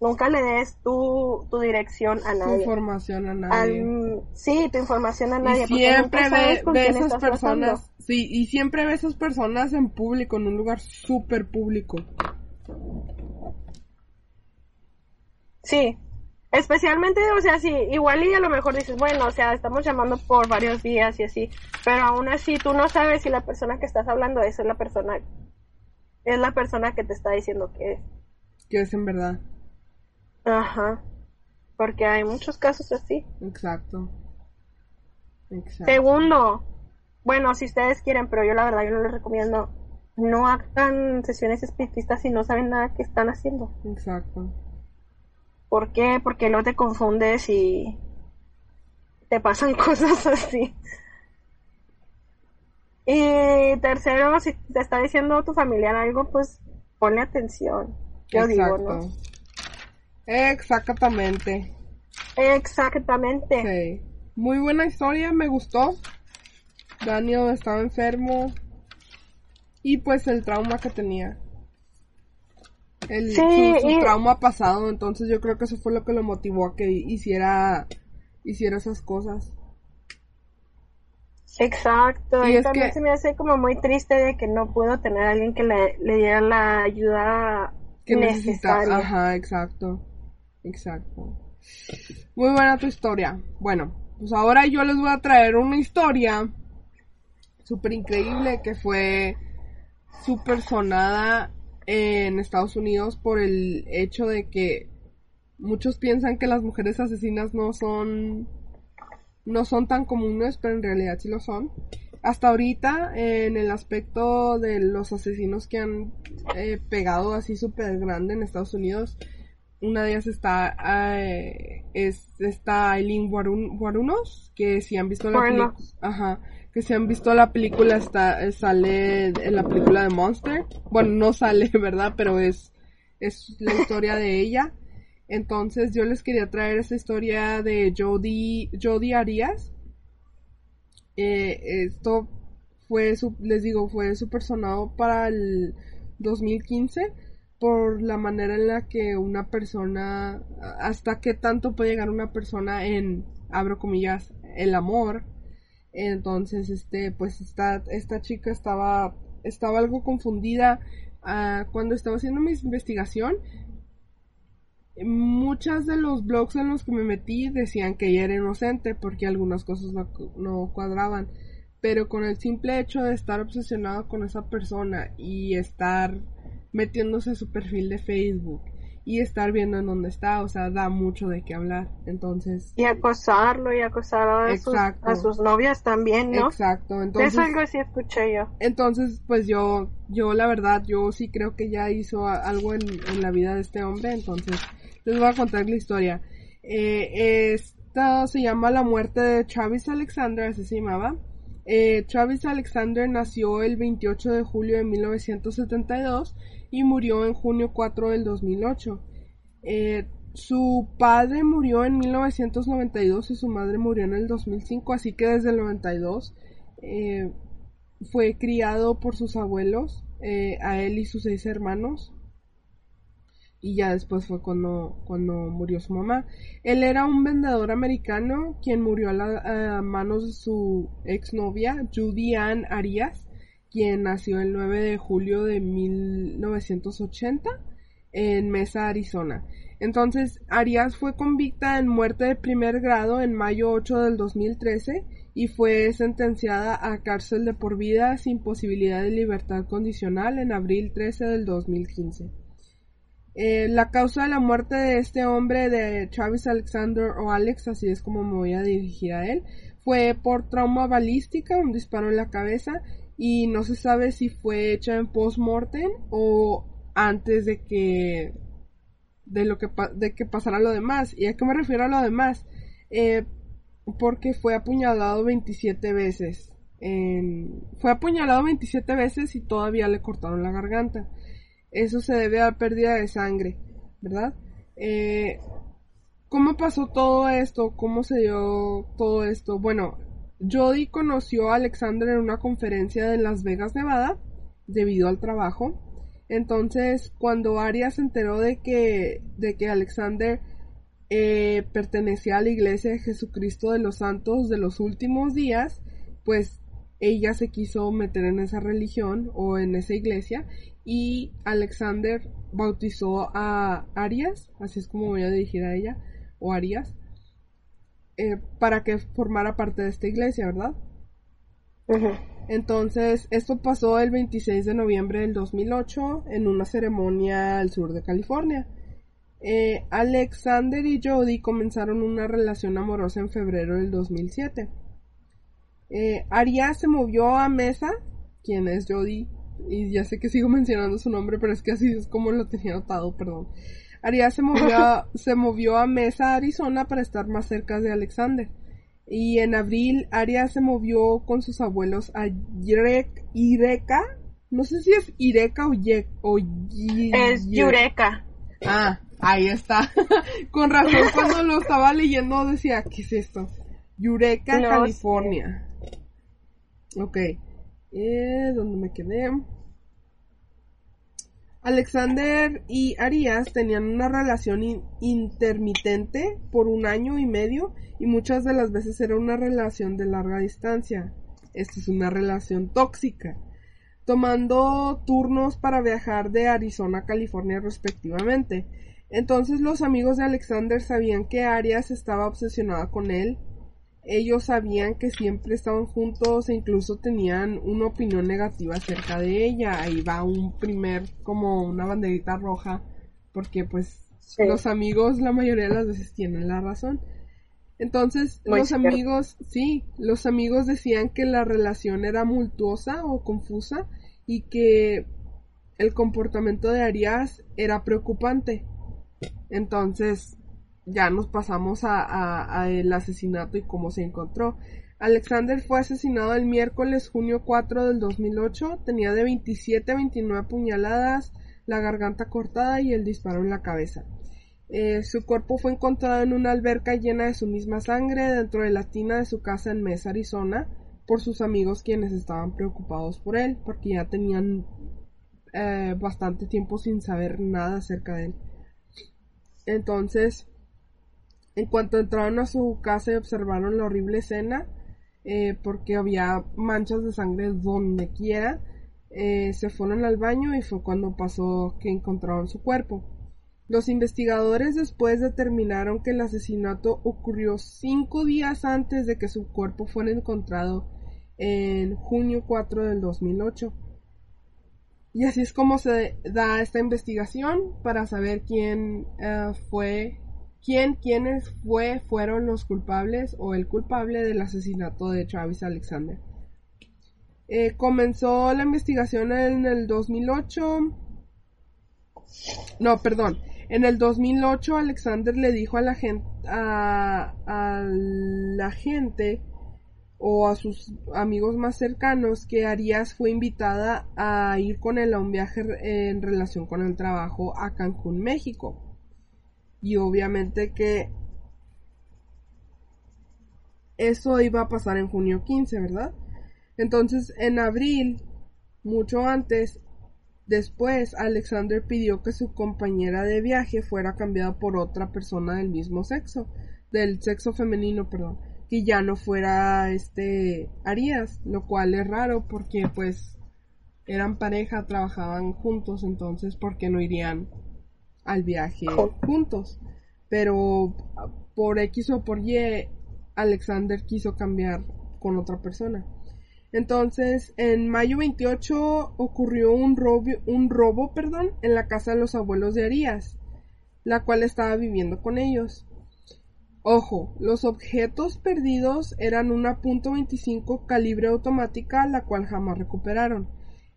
nunca le des tu, tu dirección a
Tu
nadie.
información a nadie.
Al- sí, tu información a nadie.
y siempre ve, esas personas, sí, y siempre ve esas personas en público, en un lugar súper público.
Sí, especialmente, o sea, sí, igual y a lo mejor dices, bueno, o sea, estamos llamando por varios días y así, pero aún así tú no sabes si la persona que estás hablando es la persona, es la persona que te está diciendo que es.
Que es en verdad.
Ajá, porque hay muchos casos así.
Exacto. Exacto.
Segundo, bueno, si ustedes quieren, pero yo la verdad yo no les recomiendo, no hagan sesiones espiritistas si no saben nada que están haciendo.
Exacto.
¿Por qué? Porque no te confundes y te pasan cosas así. Y tercero, si te está diciendo tu familiar algo, pues ponle atención. Yo digo, ¿no?
Exactamente.
Exactamente.
Sí. Muy buena historia, me gustó. Daniel estaba enfermo. Y pues el trauma que tenía. El,
Sí,
su, su
y-
trauma pasado, entonces yo creo que eso fue lo que lo motivó a que hiciera, hiciera esas cosas.
Exacto.
Y
también
que-
se me hace como muy triste de que no puedo tener a alguien que le, le diera la ayuda
Que necesita.
necesaria.
Ajá, exacto. Exacto. Muy buena tu historia. Bueno, pues ahora yo les voy a traer una historia súper increíble que fue súper sonada en Estados Unidos por el hecho de que muchos piensan que las mujeres asesinas no son no son tan comunes, pero en realidad sí lo son. Hasta ahorita, en el aspecto de los asesinos que han eh, pegado así súper grande en Estados Unidos, una de ellas está eh, es esta Aileen Warun- Warunos, que si han visto la película, ajá, que si han visto la película está sale en la película de Monster. Bueno, no sale, ¿verdad? Pero es es la historia de ella. Entonces yo les quería traer esa historia de Jody, Jody Arias. Eh, esto fue, su- les digo, fue súper sonado para el 2015 por la manera en la que una persona, hasta qué tanto puede llegar una persona en, abro comillas, el amor. Entonces, este, pues esta, esta chica estaba, estaba algo confundida ah, cuando estaba haciendo mi investigación muchas de los blogs en los que me metí decían que ella era inocente porque algunas cosas no, no cuadraban. Pero con el simple hecho de estar obsesionado con esa persona y estar metiéndose a su perfil de Facebook y estar viendo en dónde está, o sea, da mucho de qué hablar. Entonces,
Y acosarlo y acosar a sus, a sus novias también, ¿no?
exacto. Entonces,
Eso algo sí escuché yo.
Entonces, pues yo, yo la verdad, yo sí creo que ya hizo algo en, en la vida de este hombre, entonces les voy a contar la historia. Eh, esta se llama La muerte de Travis Alexander, así se llamaba. Eh, Travis Alexander nació el 28 de julio de 1972 y murió en junio 4 del 2008. Eh, su padre murió en 1992 y su madre murió en el 2005, así que desde el 92 eh, fue criado por sus abuelos, eh, a él y sus seis hermanos. Y ya después fue cuando, cuando murió su mamá. Él era un vendedor americano quien murió a, la, a manos de su exnovia, Judy Ann Arias, quien nació el 9 de julio de 1980 en Mesa, Arizona. Entonces, Arias fue convicta en muerte de primer grado en mayo 8 del 2013 y fue sentenciada a cárcel de por vida sin posibilidad de libertad condicional en abril 13 del 2015. Eh, la causa de la muerte de este hombre, de Travis Alexander o Alex, así es como me voy a dirigir a él, fue por trauma balística, un disparo en la cabeza, y no se sabe si fue hecha en post-mortem o antes de que de lo que de que pasara lo demás. ¿Y a qué me refiero a lo demás? Eh, porque fue apuñalado 27 veces. fue apuñalado 27 veces y todavía le cortaron la garganta. Eso se debe a pérdida de sangre, ¿verdad? Eh, ¿Cómo pasó todo esto? ¿Cómo se dio todo esto? Bueno, Jody conoció a Alexander en una conferencia de Las Vegas, Nevada, debido al trabajo. Entonces, cuando Arias se enteró de que, de que Alexander eh, pertenecía a la iglesia de Jesucristo de los Santos de los últimos días, pues ella se quiso meter en esa religión o en esa iglesia y Alexander bautizó a Arias, así es como voy a dirigir a ella, o Arias, eh, para que formara parte de esta iglesia, ¿verdad? Entonces, esto pasó el 26 de noviembre del 2008 en una ceremonia al sur de California. Eh, Alexander y Jody comenzaron una relación amorosa en febrero del 2007. Eh, Arias se movió a Mesa, quien es Jody, y ya sé que sigo mencionando su nombre, pero es que así es como lo tenía notado, perdón. Arias se movió, a, se movió a Mesa, Arizona, para estar más cerca de Alexander. Y en abril, Arias se movió con sus abuelos a Ireca. No sé si es Ireca o Ye, o
Es Yureka.
Ah, ahí está. con razón, cuando lo estaba leyendo decía, ¿qué es esto? Yureka, California. Ok. Eh, ¿Dónde me quedé? Alexander y Arias tenían una relación intermitente por un año y medio y muchas de las veces era una relación de larga distancia. Esta es una relación tóxica, tomando turnos para viajar de Arizona a California respectivamente. Entonces los amigos de Alexander sabían que Arias estaba obsesionada con él ellos sabían que siempre estaban juntos e incluso tenían una opinión negativa acerca de ella. Ahí va un primer, como una banderita roja, porque pues los amigos la mayoría de las veces tienen la razón. Entonces, los amigos, sí, los amigos decían que la relación era multuosa o confusa y que el comportamiento de Arias era preocupante. Entonces, ya nos pasamos a, el asesinato y cómo se encontró. Alexander fue asesinado el miércoles junio 4 del 2008. Tenía de 27 a 29 puñaladas, la garganta cortada y el disparo en la cabeza. Eh, su cuerpo fue encontrado en una alberca llena de su misma sangre dentro de la tina de su casa en Mesa, Arizona, por sus amigos quienes estaban preocupados por él, porque ya tenían eh, bastante tiempo sin saber nada acerca de él. Entonces, en cuanto entraron a su casa y observaron la horrible escena, eh, porque había manchas de sangre donde quiera, eh, se fueron al baño y fue cuando pasó que encontraron su cuerpo. Los investigadores después determinaron que el asesinato ocurrió cinco días antes de que su cuerpo fuera encontrado en junio 4 del 2008. Y así es como se da esta investigación para saber quién eh, fue quién, quiénes fue, fueron los culpables o el culpable del asesinato de Travis Alexander. Eh, comenzó la investigación en el 2008. No, perdón. En el 2008 Alexander le dijo a la gente, a, a la gente o a sus amigos más cercanos que Arias fue invitada a ir con él a un viaje en relación con el trabajo a Cancún, México. Y obviamente que eso iba a pasar en junio 15, ¿verdad? Entonces, en abril, mucho antes, después, Alexander pidió que su compañera de viaje fuera cambiada por otra persona del mismo sexo, del sexo femenino, perdón, que ya no fuera este Arias, lo cual es raro porque pues eran pareja, trabajaban juntos, entonces ¿por qué no irían al viaje juntos? Pero por X o por Y Alexander quiso cambiar con otra persona. Entonces, en mayo 28 ocurrió un robo, un robo perdón, en la casa de los abuelos de Arias, la cual estaba viviendo con ellos. Ojo, los objetos perdidos eran una .25 calibre automática, la cual jamás recuperaron.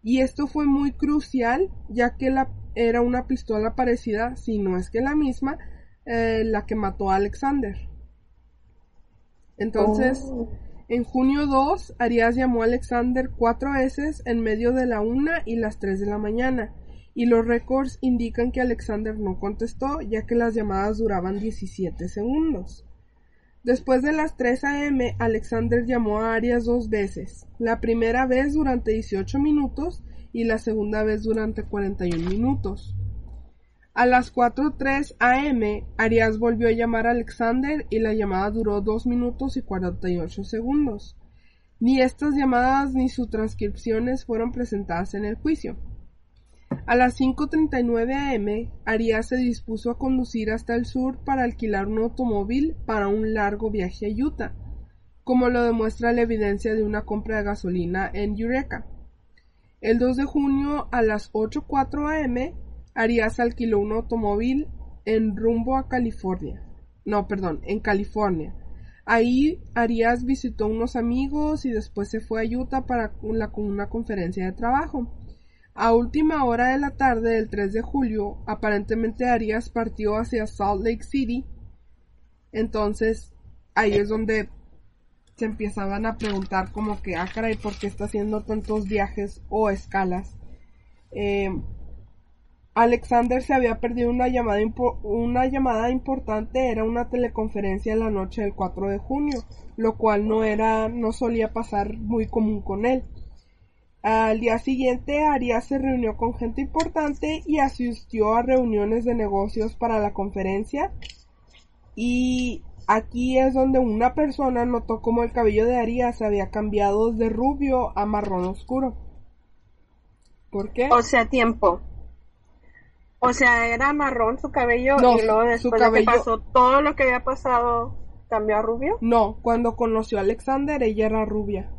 Y esto fue muy crucial, ya que la, era una pistola parecida, si no es que la misma, eh, la que mató a Alexander. Entonces, oh. en junio 2, Arias llamó a Alexander cuatro veces en medio de la una y las 3 de la mañana, y los récords indican que Alexander no contestó, ya que las llamadas duraban 17 segundos. Después de las 3 a.m., Alexander llamó a Arias dos veces, la primera vez durante 18 minutos y la segunda vez durante 41 minutos. A las 4.03 am, Arias volvió a llamar a Alexander y la llamada duró 2 minutos y 48 segundos. Ni estas llamadas ni sus transcripciones fueron presentadas en el juicio. A las 5.39 am, Arias se dispuso a conducir hasta el sur para alquilar un automóvil para un largo viaje a Utah, como lo demuestra la evidencia de una compra de gasolina en Eureka. El 2 de junio a las 8.04 am, Arias alquiló un automóvil en rumbo a California. No, perdón, en California. Ahí Arias visitó unos amigos y después se fue a Utah para una, una conferencia de trabajo. A última hora de la tarde del 3 de julio, aparentemente Arias partió hacia Salt Lake City. Entonces, ahí es donde se empezaban a preguntar como que, ah, caray, ¿por qué está haciendo tantos viajes o escalas? Eh, Alexander se había perdido una llamada, una llamada importante, era una teleconferencia en la noche del 4 de junio, lo cual no era, no solía pasar muy común con él. Al día siguiente, Arias se reunió con gente importante y asistió a reuniones de negocios para la conferencia. Y aquí es donde una persona notó como el cabello de Arias había cambiado de rubio a marrón oscuro. ¿Por qué?
O sea, tiempo. O sea, era marrón su cabello y luego después de que pasó todo lo que había pasado, ¿cambió a rubio?
No, cuando conoció a Alexander ella era rubia.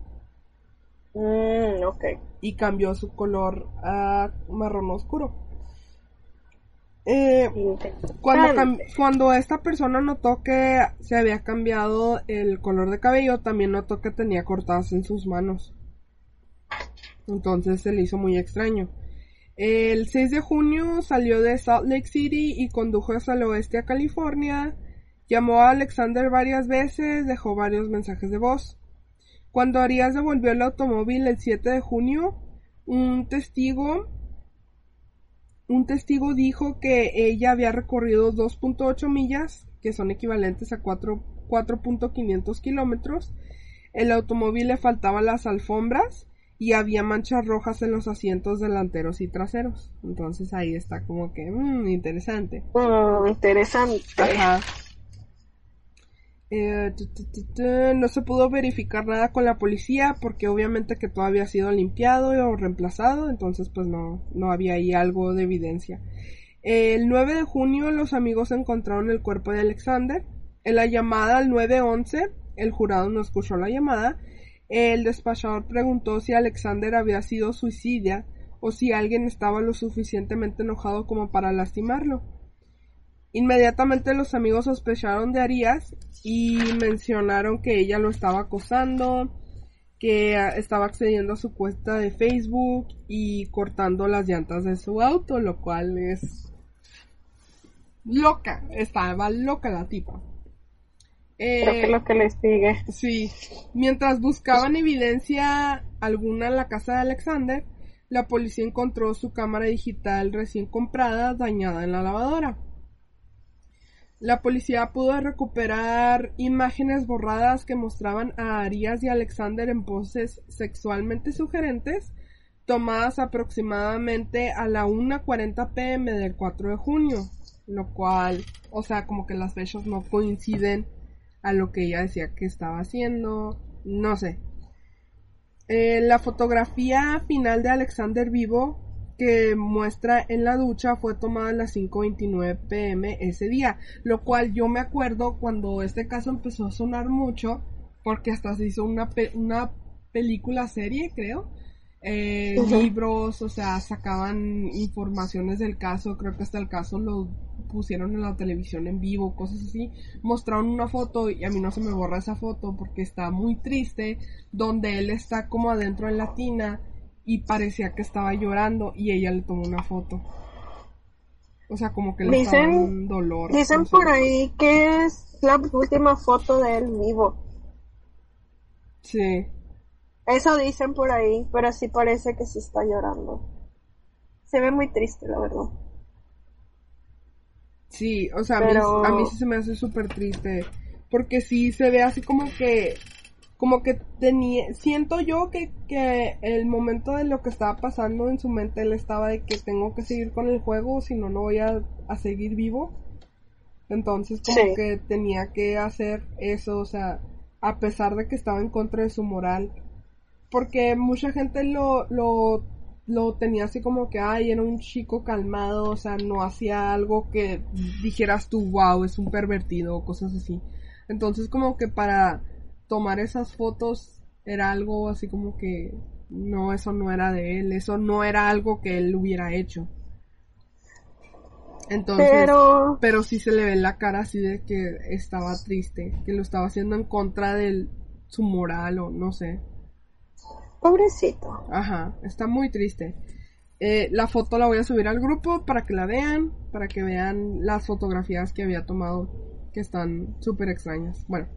Mm, ok.
Y cambió su color a marrón oscuro. Eh, cuando, cuando esta persona notó que se había cambiado el color de cabello, también notó que tenía cortadas en sus manos. Entonces se le hizo muy extraño. El 6 de junio salió de Salt Lake City y condujo hacia el oeste a California. Llamó a Alexander varias veces, dejó varios mensajes de voz. Cuando Arias devolvió el automóvil el 7 de junio, un testigo un testigo dijo que ella había recorrido 2.8 millas, que son equivalentes a 4.500 kilómetros. El automóvil le faltaban las alfombras y había manchas rojas en los asientos delanteros y traseros. Entonces ahí está como que, mmm, interesante.
Mm, interesante. Ajá.
Eh, no se pudo verificar nada con la policía porque obviamente que todo había sido limpiado o reemplazado, entonces pues no, no había ahí algo de evidencia. El 9 de junio los amigos encontraron el cuerpo de Alexander. En la llamada al 911, el jurado no escuchó la llamada el despachador preguntó si Alexander había sido suicida o si alguien estaba lo suficientemente enojado como para lastimarlo. Inmediatamente los amigos sospecharon de Arias y mencionaron que ella lo estaba acosando, que estaba accediendo a su cuenta de Facebook y cortando las llantas de su auto, lo cual es loca, estaba loca la tipa.
Creo que
Eh,
lo que les sigue.
Sí, mientras buscaban evidencia alguna en la casa de Alexander, la policía encontró su cámara digital recién comprada dañada en la lavadora. La policía pudo recuperar imágenes borradas que mostraban a Arias y Alexander en poses sexualmente sugerentes, tomadas aproximadamente a la 1.40 pm del 4 de junio, lo cual, o sea, como que las fechas no coinciden a lo que ella decía que estaba haciendo, no sé. Eh, la fotografía final de Alexander vivo que muestra en la ducha fue tomada a las 5.29 pm ese día, lo cual yo me acuerdo cuando este caso empezó a sonar mucho, porque hasta se hizo una, pe- una película serie, creo, eh, libros, o sea, sacaban informaciones del caso, creo que hasta el caso lo pusieron en la televisión en vivo, cosas así, mostraron una foto y a mí no se me borra esa foto porque está muy triste, donde él está como adentro en la tina y parecía que estaba llorando y ella le tomó una foto. O sea, como que le estaba
Dicen-
dando dolor.
Dicen por ahí que es la última foto de él vivo.
Sí.
Eso dicen por ahí, pero sí parece que sí está llorando. Se ve muy triste, la verdad.
Sí, o sea, a mí- a, mí, sí se me hace súper triste. Porque sí se ve así como que. Como que tenía. Siento yo que, que el momento de lo que estaba pasando en su mente, él estaba de que tengo que seguir con el juego, si no, no voy a, a seguir vivo. Entonces, como
Sí.
que tenía que hacer eso, o sea, a pesar de que estaba en contra de su moral. Porque mucha gente lo, lo, lo tenía así como que, ay, era un chico calmado, o sea, no hacía algo que dijeras tú, wow, es un pervertido o cosas así. Entonces, como que para tomar esas fotos era algo así como que, no, eso no era de él, eso no era algo que él hubiera hecho. Entonces,
Pero
pero sí se le ve en la cara así de que estaba triste, que lo estaba haciendo en contra de su moral o no sé.
pobrecito.
Ajá, está muy triste. Eh, la foto la voy a subir al grupo para que la vean, para que vean las fotografías que había tomado, que están súper extrañas. Bueno,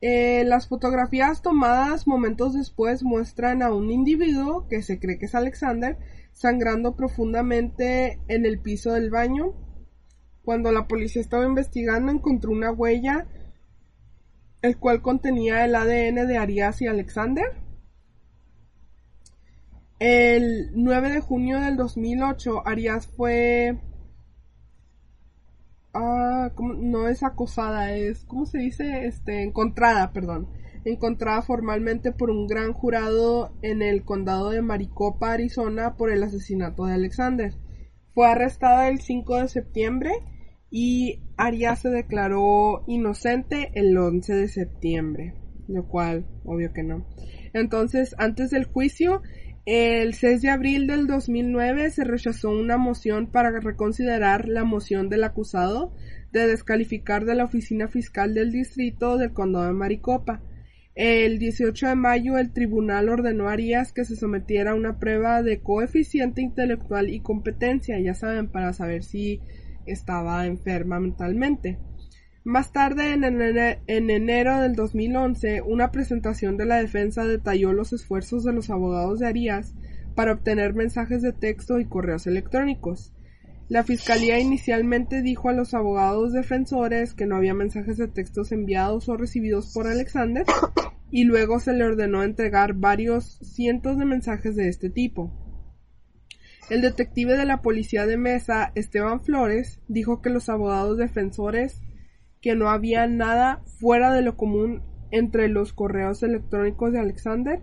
eh, las fotografías tomadas momentos después muestran a un individuo que se cree que es Alexander sangrando profundamente en el piso del baño. Cuando la policía estaba investigando encontró una huella el cual contenía el ADN de Arias y Alexander. El 9 de junio del 2008, Arias fue... Ah, ¿cómo? no es acosada, es... ¿Cómo se dice? Este, encontrada, perdón. Encontrada formalmente por un gran jurado en el condado de Maricopa, Arizona, por el asesinato de Alexander. Fue arrestada el 5 de septiembre y Arias se declaró inocente el 11 de septiembre, lo cual, obvio que no. Entonces, antes del juicio, el 6 de abril del 2009 se rechazó una moción para reconsiderar la moción del acusado de descalificar de la oficina fiscal del distrito del condado de Maricopa. El 18 de mayo el tribunal ordenó a Arias que se sometiera a una prueba de coeficiente intelectual y competencia, ya saben, para saber si estaba enferma mentalmente. Más tarde, en, ene- en enero del 2011, una presentación de la defensa detalló los esfuerzos de los abogados de Arias para obtener mensajes de texto y correos electrónicos. La fiscalía inicialmente dijo a los abogados defensores que no había mensajes de textos enviados o recibidos por Alexander y luego se le ordenó entregar varios cientos de mensajes de este tipo. El detective de la policía de Mesa, Esteban Flores, dijo que los abogados defensores que no había nada fuera de lo común entre los correos electrónicos de Alexander.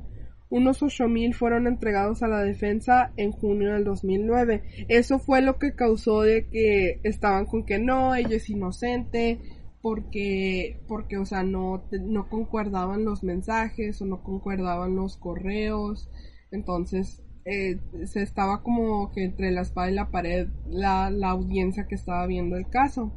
Unos 8000 fueron entregados a la defensa en junio del 2009. Eso fue lo que causó de que estaban con que no, ella es inocente, porque, porque, o sea, no, no concuerdaban los mensajes o no concuerdaban los correos. Entonces, eh, se estaba como que entre la espada y la pared la, la audiencia que estaba viendo el caso.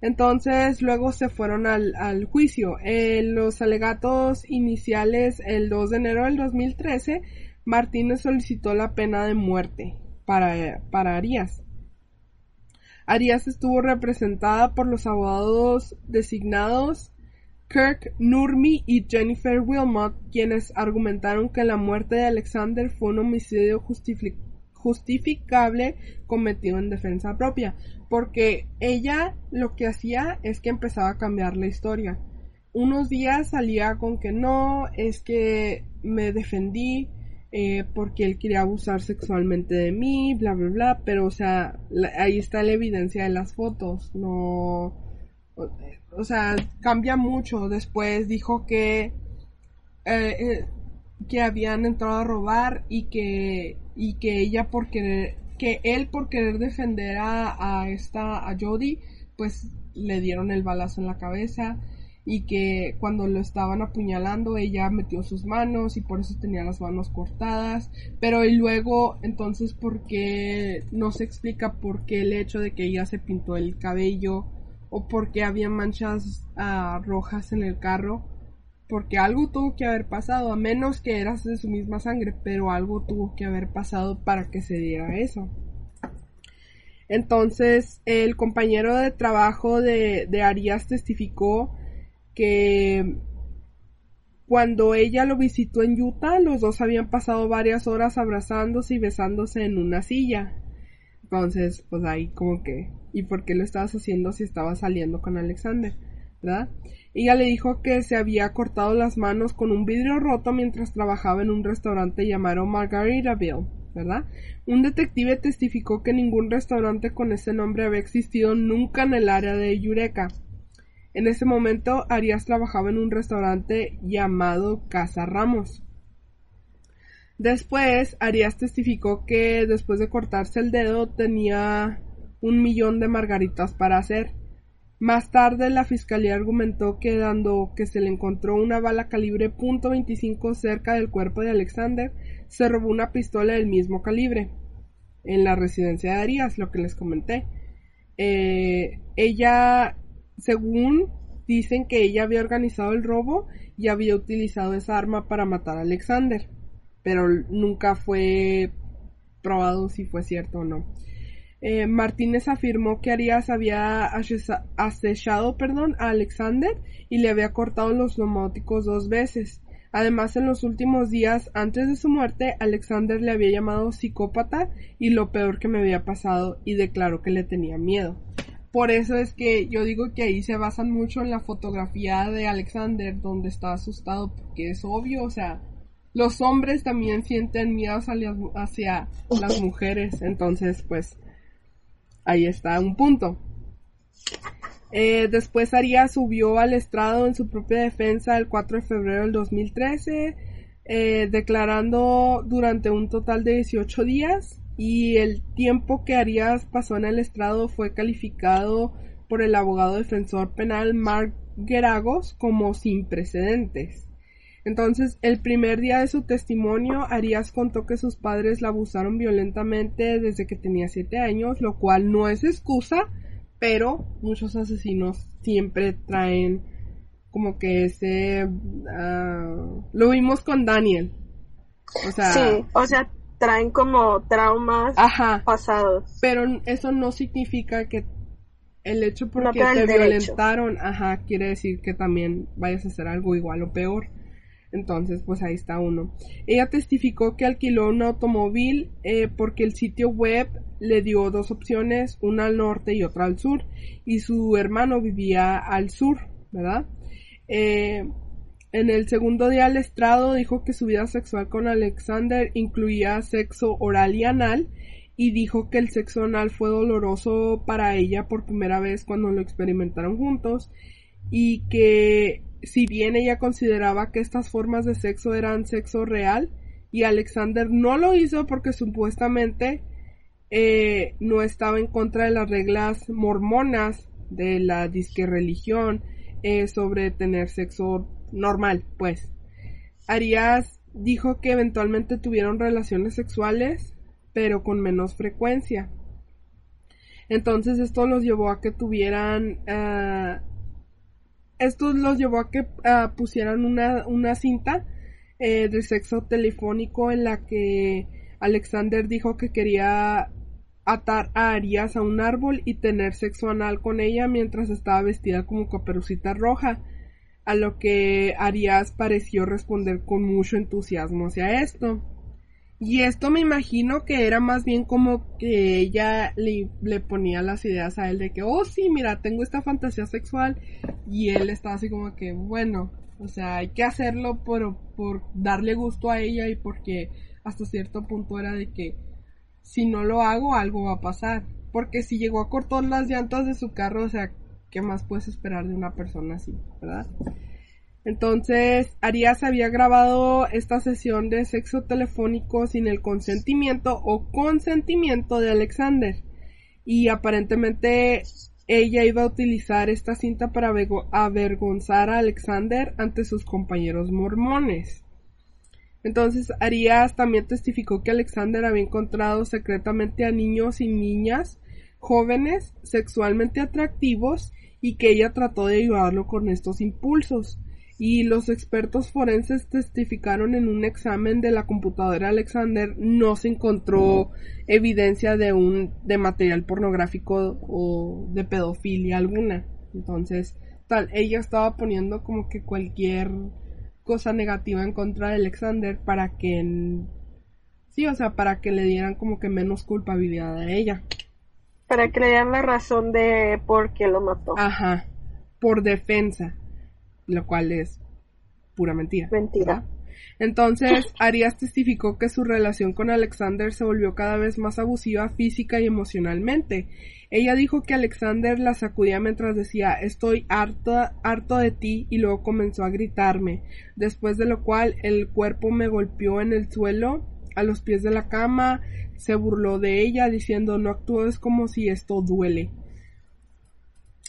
Entonces, luego se fueron al, juicio. En los alegatos iniciales, el 2 de enero del 2013, Martínez solicitó la pena de muerte para, para Arias. Arias estuvo representada por los abogados designados Kirk Nurmi y Jennifer Wilmot, quienes argumentaron que la muerte de Alexander fue un homicidio justificable cometido en defensa propia, porque ella lo que hacía es que empezaba a cambiar la historia. Unos días salía con que no, es que me defendí, eh, porque él quería abusar sexualmente de mí, bla, bla, bla, pero o sea, ahí está la evidencia de las fotos, no, o, sea, cambia mucho. Después dijo que, eh, eh, que habían entrado a robar y que, y que ella por querer, que él por querer defender a, a esta, a Jody, pues le dieron el balazo en la cabeza y que cuando lo estaban apuñalando ella metió sus manos y por eso tenía las manos cortadas pero y luego entonces por qué no se explica por qué el hecho de que ella se pintó el cabello o por qué había manchas ah, rojas en el carro porque algo tuvo que haber pasado a menos que eras de su misma sangre pero algo tuvo que haber pasado para que se diera eso entonces el compañero de trabajo de, de Arias testificó que cuando ella lo visitó en Utah, los dos habían pasado varias horas abrazándose y besándose en una silla. Entonces, pues ahí como que, ¿y por qué lo estabas haciendo si estabas saliendo con Alexander? ¿Verdad? Ella le dijo que se había cortado las manos con un vidrio roto mientras trabajaba en un restaurante llamado Margaritaville, ¿verdad? Un detective testificó que ningún restaurante con ese nombre había existido nunca en el área de Eureka. En ese momento, Arias trabajaba en un restaurante llamado Casa Ramos. Después, Arias testificó que después de cortarse el dedo tenía un millón de margaritas para hacer. Más tarde, la fiscalía argumentó que dando que se le encontró una bala calibre .25 cerca del cuerpo de Alexander, se robó una pistola del mismo calibre en la residencia de Arias, lo que les comenté. Eh, ella según dicen que ella había organizado el robo y había utilizado esa arma para matar a Alexander, pero nunca fue probado si fue cierto o no. Eh, Martínez afirmó que Arias había acechado perdón, a Alexander y le había cortado los neumóticos dos veces. Además, en los últimos días antes de su muerte, Alexander le había llamado psicópata y lo peor que me había pasado y declaró que le tenía miedo. Por eso es que yo digo que ahí se basan mucho en la fotografía de Alexander, donde está asustado, porque es obvio, o sea, los hombres también sienten miedo hacia, las mujeres, entonces, pues, ahí está un punto. Eh, después Arias subió al estrado en su propia defensa el 4 de febrero del 2013, eh, declarando durante un total de 18 días y el tiempo que Arias pasó en el estrado fue calificado por el abogado defensor penal Mark Geragos como sin precedentes. Entonces, el primer día de su testimonio, Arias contó que sus padres la abusaron violentamente desde que tenía siete años, lo cual no es excusa, pero muchos asesinos siempre traen como que ese... Ah, lo vimos con Daniel.
O sea, sí, o sea, traen como traumas pasados.
Pero eso no significa que el hecho porque te violentaron, ajá, quiere decir que también vayas a hacer algo igual o peor. Entonces, pues ahí está uno. Ella testificó que alquiló un automóvil eh, porque el sitio web le dio dos opciones, una al norte y otra al sur, y su hermano vivía al sur, ¿verdad? Eh, en el segundo día al estrado dijo que su vida sexual con Alexander incluía sexo oral y anal y dijo que el sexo anal fue doloroso para ella por primera vez cuando lo experimentaron juntos y que si bien ella consideraba que estas formas de sexo eran sexo real y Alexander no lo hizo porque supuestamente eh, no estaba en contra de las reglas mormonas de la disque religión eh, sobre tener sexo normal, pues. Arias dijo que eventualmente tuvieron relaciones sexuales, pero con menos frecuencia. Entonces esto los llevó a que tuvieran... Uh, esto los llevó a que uh, pusieran una, una cinta eh, de sexo telefónico en la que Alexander dijo que quería atar a Arias a un árbol y tener sexo anal con ella mientras estaba vestida como caperucita roja, a lo que Arias pareció responder con mucho entusiasmo hacia esto. Y esto me imagino que era más bien como que ella le, le, ponía las ideas a él de que, oh sí, mira, tengo esta fantasía sexual. Y él estaba así como que, bueno, o sea, hay que hacerlo por, por darle gusto a ella y porque hasta cierto punto era de que si no lo hago algo va a pasar. Porque si llegó a cortar las llantas de su carro, o sea, ¿qué más puedes esperar de una persona así, verdad? Entonces, Arias había grabado esta sesión de sexo telefónico sin el consentimiento o consentimiento de Alexander. Y aparentemente ella iba a utilizar esta cinta para avergonzar a Alexander ante sus compañeros mormones. Entonces, Arias también testificó que Alexander había encontrado secretamente a niños y niñas jóvenes sexualmente atractivos y que ella trató de ayudarlo con estos impulsos y los expertos forenses testificaron en un examen de la computadora Alexander no se encontró evidencia de un de material pornográfico o de pedofilia alguna. Entonces, tal, ella estaba poniendo como que cualquier cosa negativa en contra de Alexander para que sí, o sea, para que le dieran como que menos culpabilidad a ella.
Para que le dieran la razón de por qué lo mató.
Ajá. Por defensa lo cual es pura mentira.
Mentira.
Entonces, Arias testificó que su relación con Alexander se volvió cada vez más abusiva física y emocionalmente. Ella dijo que Alexander la sacudía mientras decía estoy harto, harto de ti y luego comenzó a gritarme, después de lo cual el cuerpo me golpeó en el suelo a los pies de la cama, se burló de ella diciendo no actúes como si esto duele.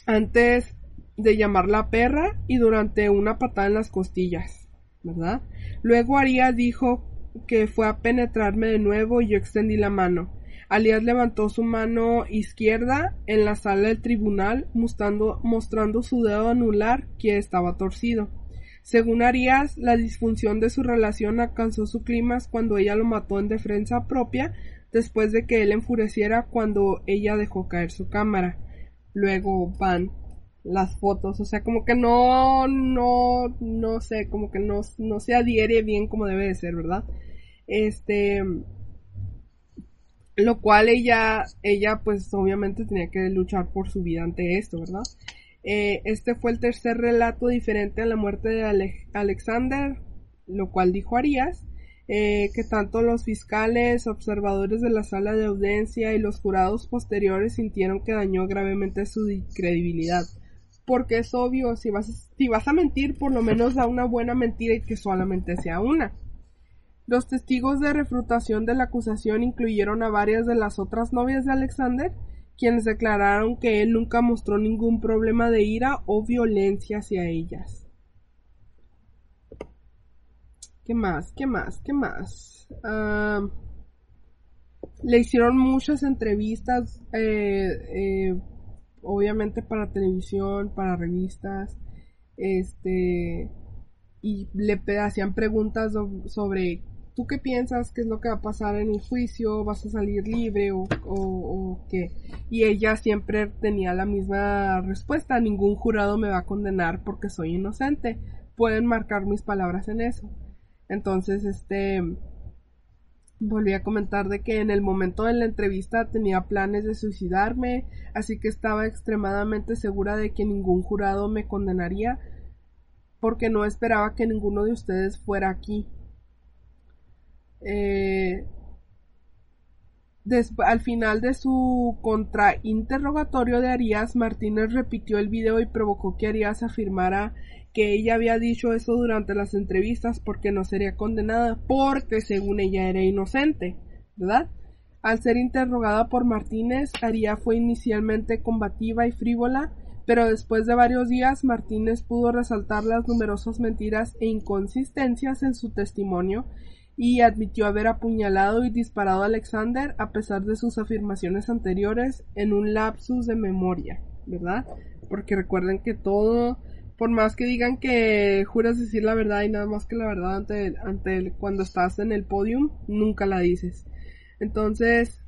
Antes de llamarla perra y durante una patada en las costillas, ¿verdad? Luego Arias dijo que fue a penetrarme de nuevo y yo extendí la mano. Alias levantó su mano izquierda en la sala del tribunal mostrando, mostrando su dedo anular que estaba torcido. Según Arias, la disfunción de su relación alcanzó su clímax cuando ella lo mató en defensa propia después de que él enfureciera cuando ella dejó caer su cámara. Luego van las fotos, o sea, como que no, no, no sé, como que no, no se adhiere bien como debe de ser, ¿verdad? Este, lo cual ella, ella pues obviamente tenía que luchar por su vida ante esto, ¿verdad? Eh, este fue el tercer relato diferente a la muerte de Alexander, lo cual dijo Arias, eh, que tanto los fiscales, observadores de la sala de audiencia y los jurados posteriores sintieron que dañó gravemente su credibilidad porque es obvio, si vas, a, si vas a mentir, por lo menos da una buena mentira y que solamente sea una. Los testigos de refutación de la acusación incluyeron a varias de las otras novias de Alexander, quienes declararon que él nunca mostró ningún problema de ira o violencia hacia ellas. ¿Qué más? ¿Qué más? ¿Qué más? Ah, le hicieron muchas entrevistas eh, eh, obviamente para televisión, para revistas, este, y le hacían preguntas sobre ¿tú qué piensas? ¿Qué es lo que va a pasar en el juicio? ¿Vas a salir libre o, o, qué? Y ella siempre tenía la misma respuesta, ningún jurado me va a condenar porque soy inocente. Pueden marcar mis palabras en eso. Entonces, este, Volví a comentar de que en el momento de la entrevista tenía planes de suicidarme, así que estaba extremadamente segura de que ningún jurado me condenaría, porque no esperaba que ninguno de ustedes fuera aquí. Eh, al final de su contrainterrogatorio de Arias, Martínez repitió el video y provocó que Arias afirmara que ella había dicho eso durante las entrevistas porque no sería condenada, porque según ella era inocente, ¿verdad? Al ser interrogada por Martínez, Aria fue inicialmente combativa y frívola, pero después de varios días Martínez pudo resaltar las numerosas mentiras e inconsistencias en su testimonio y admitió haber apuñalado y disparado a Alexander a pesar de sus afirmaciones anteriores en un lapsus de memoria, ¿verdad? Porque recuerden que todo por más que digan que juras decir la verdad y nada más que la verdad ante, ante cuando estás en el podium, nunca la dices. Entonces,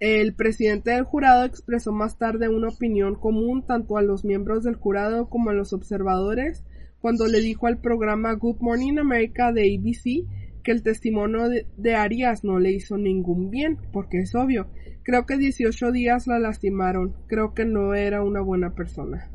El presidente del jurado expresó más tarde una opinión común tanto a los miembros del jurado como a los observadores cuando le dijo al programa Good Morning America de ABC que el testimonio de, Arias no le hizo ningún bien, porque es obvio. Creo que 18 días la lastimaron. Creo que no era una buena persona.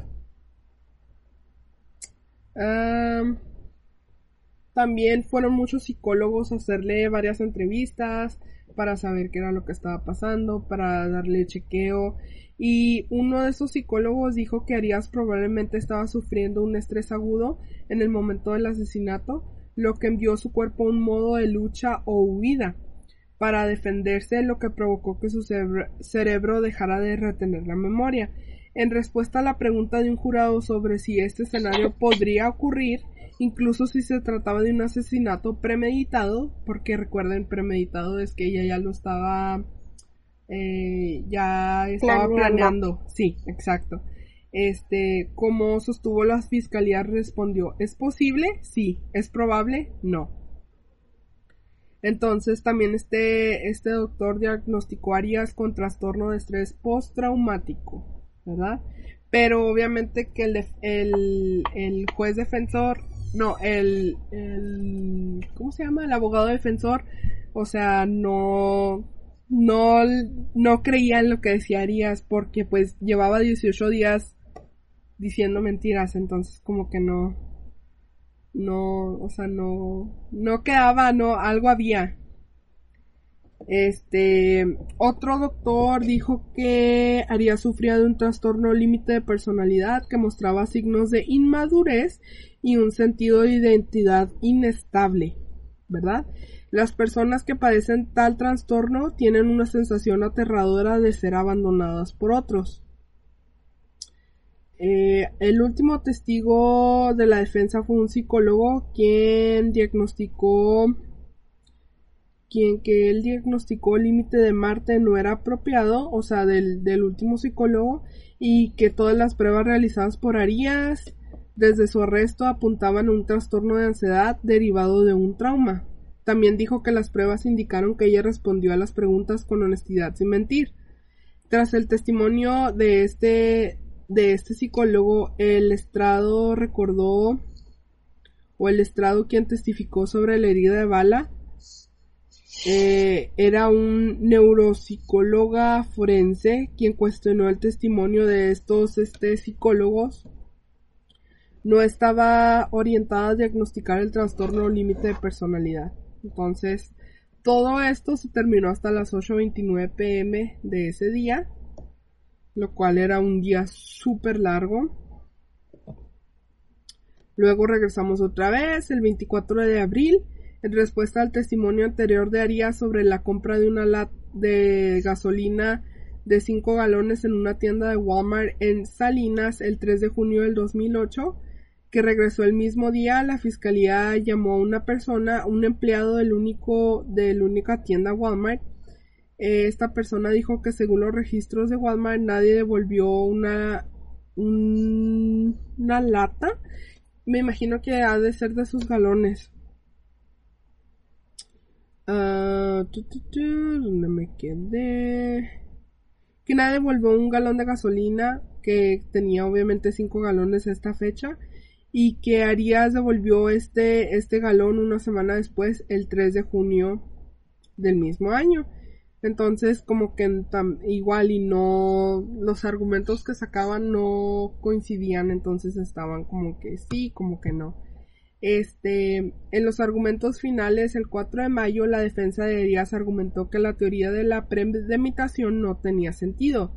También fueron muchos psicólogos a hacerle varias entrevistas para saber qué era lo que estaba pasando, para darle chequeo. Y uno de esos psicólogos dijo que Arias probablemente estaba sufriendo un estrés agudo en el momento del asesinato, lo que envió su cuerpo a un modo de lucha o huida para defenderse, lo que provocó que su cerebro dejara de retener la memoria. En respuesta a la pregunta de un jurado sobre si este escenario podría ocurrir, incluso si se trataba de un asesinato premeditado, porque recuerden, premeditado es que ella ya lo estaba, eh, ya estaba planeando. Sí, exacto. Este, como sostuvo la fiscalía, respondió, ¿es posible? Sí. ¿Es probable? No. Entonces también este, este doctor diagnosticó a Arias con trastorno de estrés postraumático, ¿verdad? Pero obviamente que el, el, el juez defensor no, el, el, ¿cómo se llama? El abogado defensor, o sea, no, no, no creía en lo que decía Arias porque pues llevaba 18 días diciendo mentiras, entonces como que no, no, o sea, no, no quedaba, no, algo había. Este, otro doctor dijo que Arias sufría de un trastorno límite de personalidad que mostraba signos de inmadurez y un sentido de identidad inestable, ¿verdad? Las personas que padecen tal trastorno tienen una sensación aterradora de ser abandonadas por otros. Eh, el último testigo de la defensa fue un psicólogo quien diagnosticó quien que él diagnosticó el límite de Marte no era apropiado, o sea, del, del último psicólogo, y que todas las pruebas realizadas por Arias desde su arresto apuntaban a un trastorno de ansiedad derivado de un trauma. También dijo que las pruebas indicaron que ella respondió a las preguntas con honestidad sin mentir. Tras el testimonio de este de este psicólogo, el estrado recordó o el estrado quien testificó sobre la herida de bala eh, era un neuropsicóloga forense quien cuestionó el testimonio de estos este, psicólogos no estaba orientada a diagnosticar el trastorno límite de personalidad. Entonces, todo esto se terminó hasta las 8.29 pm de ese día, lo cual era un día súper largo. Luego regresamos otra vez el 24 de abril en respuesta al testimonio anterior de Arias sobre la compra de una lat de gasolina de 5 galones en una tienda de Walmart en Salinas el 3 de junio del 2008, que regresó el mismo día, la fiscalía llamó a una persona, un empleado del único, de la única tienda Walmart. Eh, esta persona dijo que según los registros de Walmart nadie devolvió una, una lata. Me imagino que ha de ser de sus galones. Uh, ¿Dónde me quedé? Que nadie devolvió un galón de gasolina que tenía obviamente 5 galones a esta fecha y que Arias devolvió este, este galón una semana después, el 3 de junio del mismo año. Entonces, como que igual y no, los argumentos que sacaban no coincidían, entonces estaban como que sí, como que no. Este, en los argumentos finales, el 4 de mayo, la defensa de Arias argumentó que la teoría de la premeditación no tenía sentido,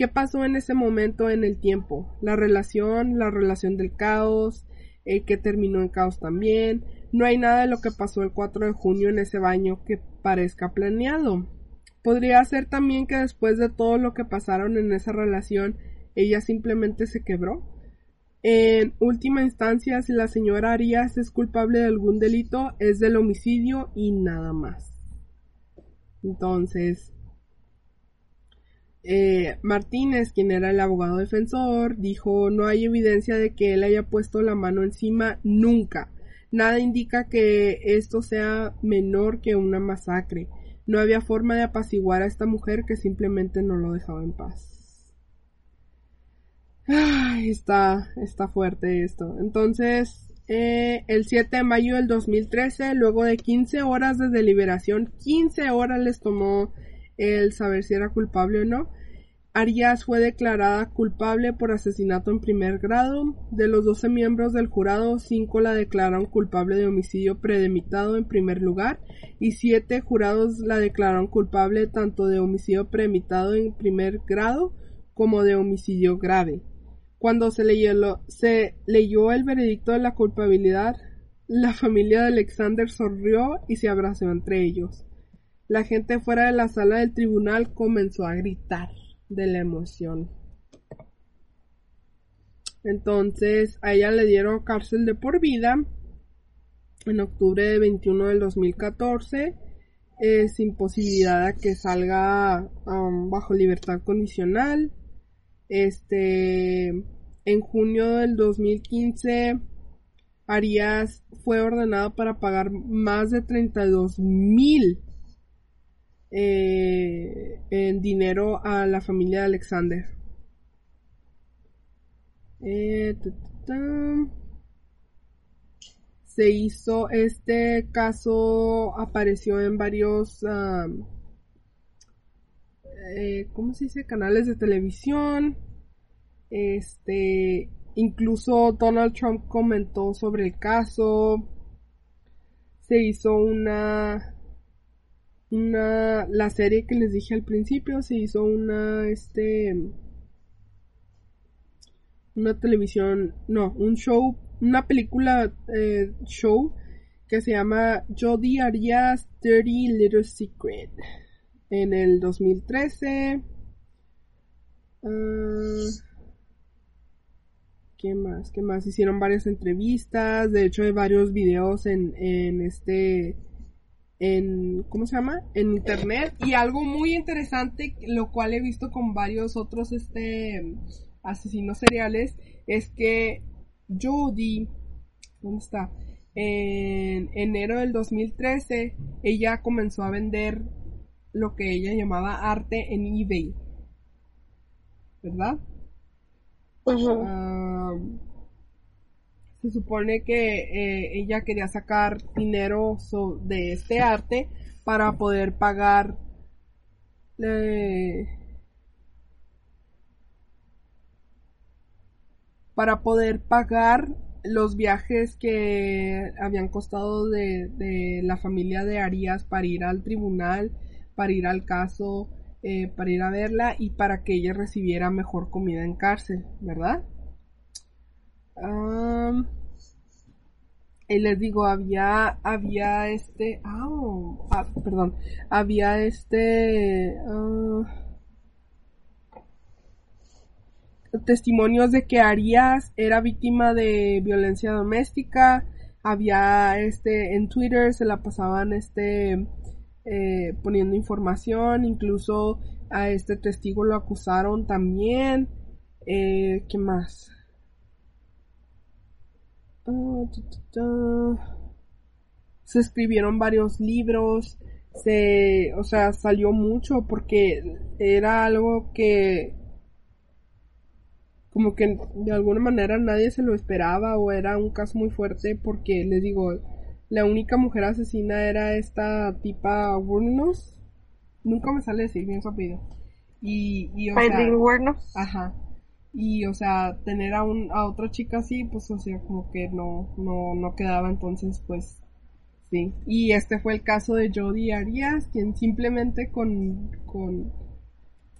¿Qué pasó en ese momento en el tiempo? La relación, la relación del caos, eh, que terminó en caos también. No hay nada de lo que pasó el 4 de junio en ese baño que parezca planeado. Podría ser también que después de todo lo que pasaron en esa relación, ella simplemente se quebró. En última instancia, si la señora Arias es culpable de algún delito, es del homicidio y nada más. Entonces, eh, Martínez, quien era el abogado defensor, dijo no hay evidencia de que él haya puesto la mano encima nunca. Nada indica que esto sea menor que una masacre. No había forma de apaciguar a esta mujer que simplemente no lo dejaba en paz. Ay, está, está fuerte esto. Entonces, eh, el 7 de mayo del 2013, luego de 15 horas de deliberación, 15 horas les tomó el saber si era culpable o no, Arias fue declarada culpable por asesinato en primer grado. De los 12 miembros del jurado, 5 la declararon culpable de homicidio premeditado en primer lugar y 7 jurados la declararon culpable tanto de homicidio premeditado en primer grado como de homicidio grave. Cuando se leyó, el veredicto de la culpabilidad, la familia de Alexander sonrió y se abrazó entre ellos. La gente fuera de la sala del tribunal comenzó a gritar de la emoción. Entonces a ella le dieron cárcel de por vida en octubre de 21 del 2014 eh, sin posibilidad de que salga um, bajo libertad condicional. Este en junio del 2015 Arias fue ordenado para pagar más de 32 mil eh, en dinero a la familia de Alexander. Eh, se hizo este caso apareció en varios eh, ¿cómo se dice? canales de televisión. Este incluso Donald Trump comentó sobre el caso. Se hizo una una la serie que les dije al principio se hizo una este una televisión no un show una película eh, show que se llama Jodie Arias Dirty Little Secret en el 2013 ah, ¿Qué más? ¿Qué más? Hicieron varias entrevistas, de hecho hay varios videos en, en este en, ¿cómo se llama? En internet. Y algo muy interesante, lo cual he visto con varios otros, este, asesinos seriales, es que Jodie, ¿dónde está? En enero del 2013, ella comenzó a vender lo que ella llamaba arte en eBay. ¿Verdad? se supone que eh, ella quería sacar dinero de este arte para poder pagar eh, para poder pagar los viajes que habían costado de, de, la familia de Arias para ir al tribunal, para ir al caso, eh, para ir a verla y para que ella recibiera mejor comida en cárcel, ¿verdad? y les digo, había, había este, ah, perdón, había este, ah, testimonios de que Arias era víctima de violencia doméstica, había este, en Twitter se la pasaban este, eh, poniendo información, incluso a este testigo lo acusaron también, eh, ¿qué más? Se escribieron varios libros, se, o sea, salió mucho porque era algo que como que de alguna manera nadie se lo esperaba o era un caso muy fuerte porque les digo, la única mujer asesina era esta tipa Wurnos. Nunca me sale decir bien su apellido. Y, y o sea, Ajá. Y, o sea, tener a, un, a otra chica así, pues, o sea, como que no, no, no quedaba, entonces, pues, sí. Y este fue el caso de Jodie Arias, quien simplemente con, con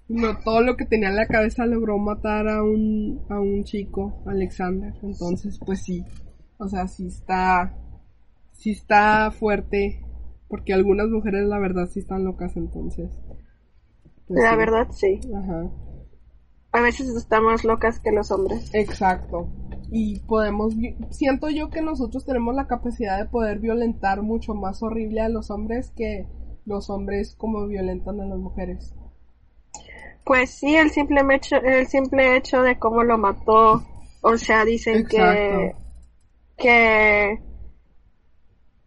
no, todo lo que tenía en la cabeza logró matar a un, a un chico, Alexander. Entonces, pues sí, o sea, sí está, sí está fuerte, porque algunas mujeres la verdad sí están locas, entonces.
Pues la verdad sí. Ajá a veces estamos locas que los hombres.
Exacto. Y podemos, siento yo que nosotros tenemos la capacidad de poder violentar mucho más horrible a los hombres que los hombres como violentan a las mujeres.
Pues sí, el simple hecho, el simple hecho de cómo lo mató, o sea, dicen que que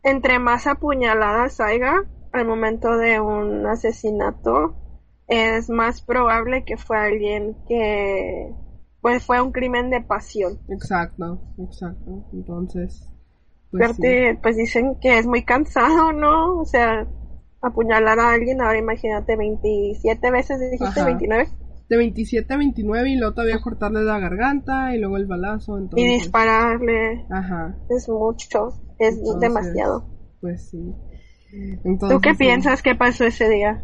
entre más apuñaladas haya, al momento de un asesinato, es más probable que fue alguien que pues fue un crimen de pasión.
Exacto, exacto. Entonces,
pues, Aparte, pues dicen que es muy cansado, ¿no? O sea, apuñalar a alguien, ahora imagínate 27 veces, dijiste 29.
De 27 a 29 y luego todavía cortarle la garganta y luego el balazo. Entonces...
Y dispararle. Ajá. Es mucho, es demasiado.
Pues sí.
¿Tú qué piensas que pasó ese día?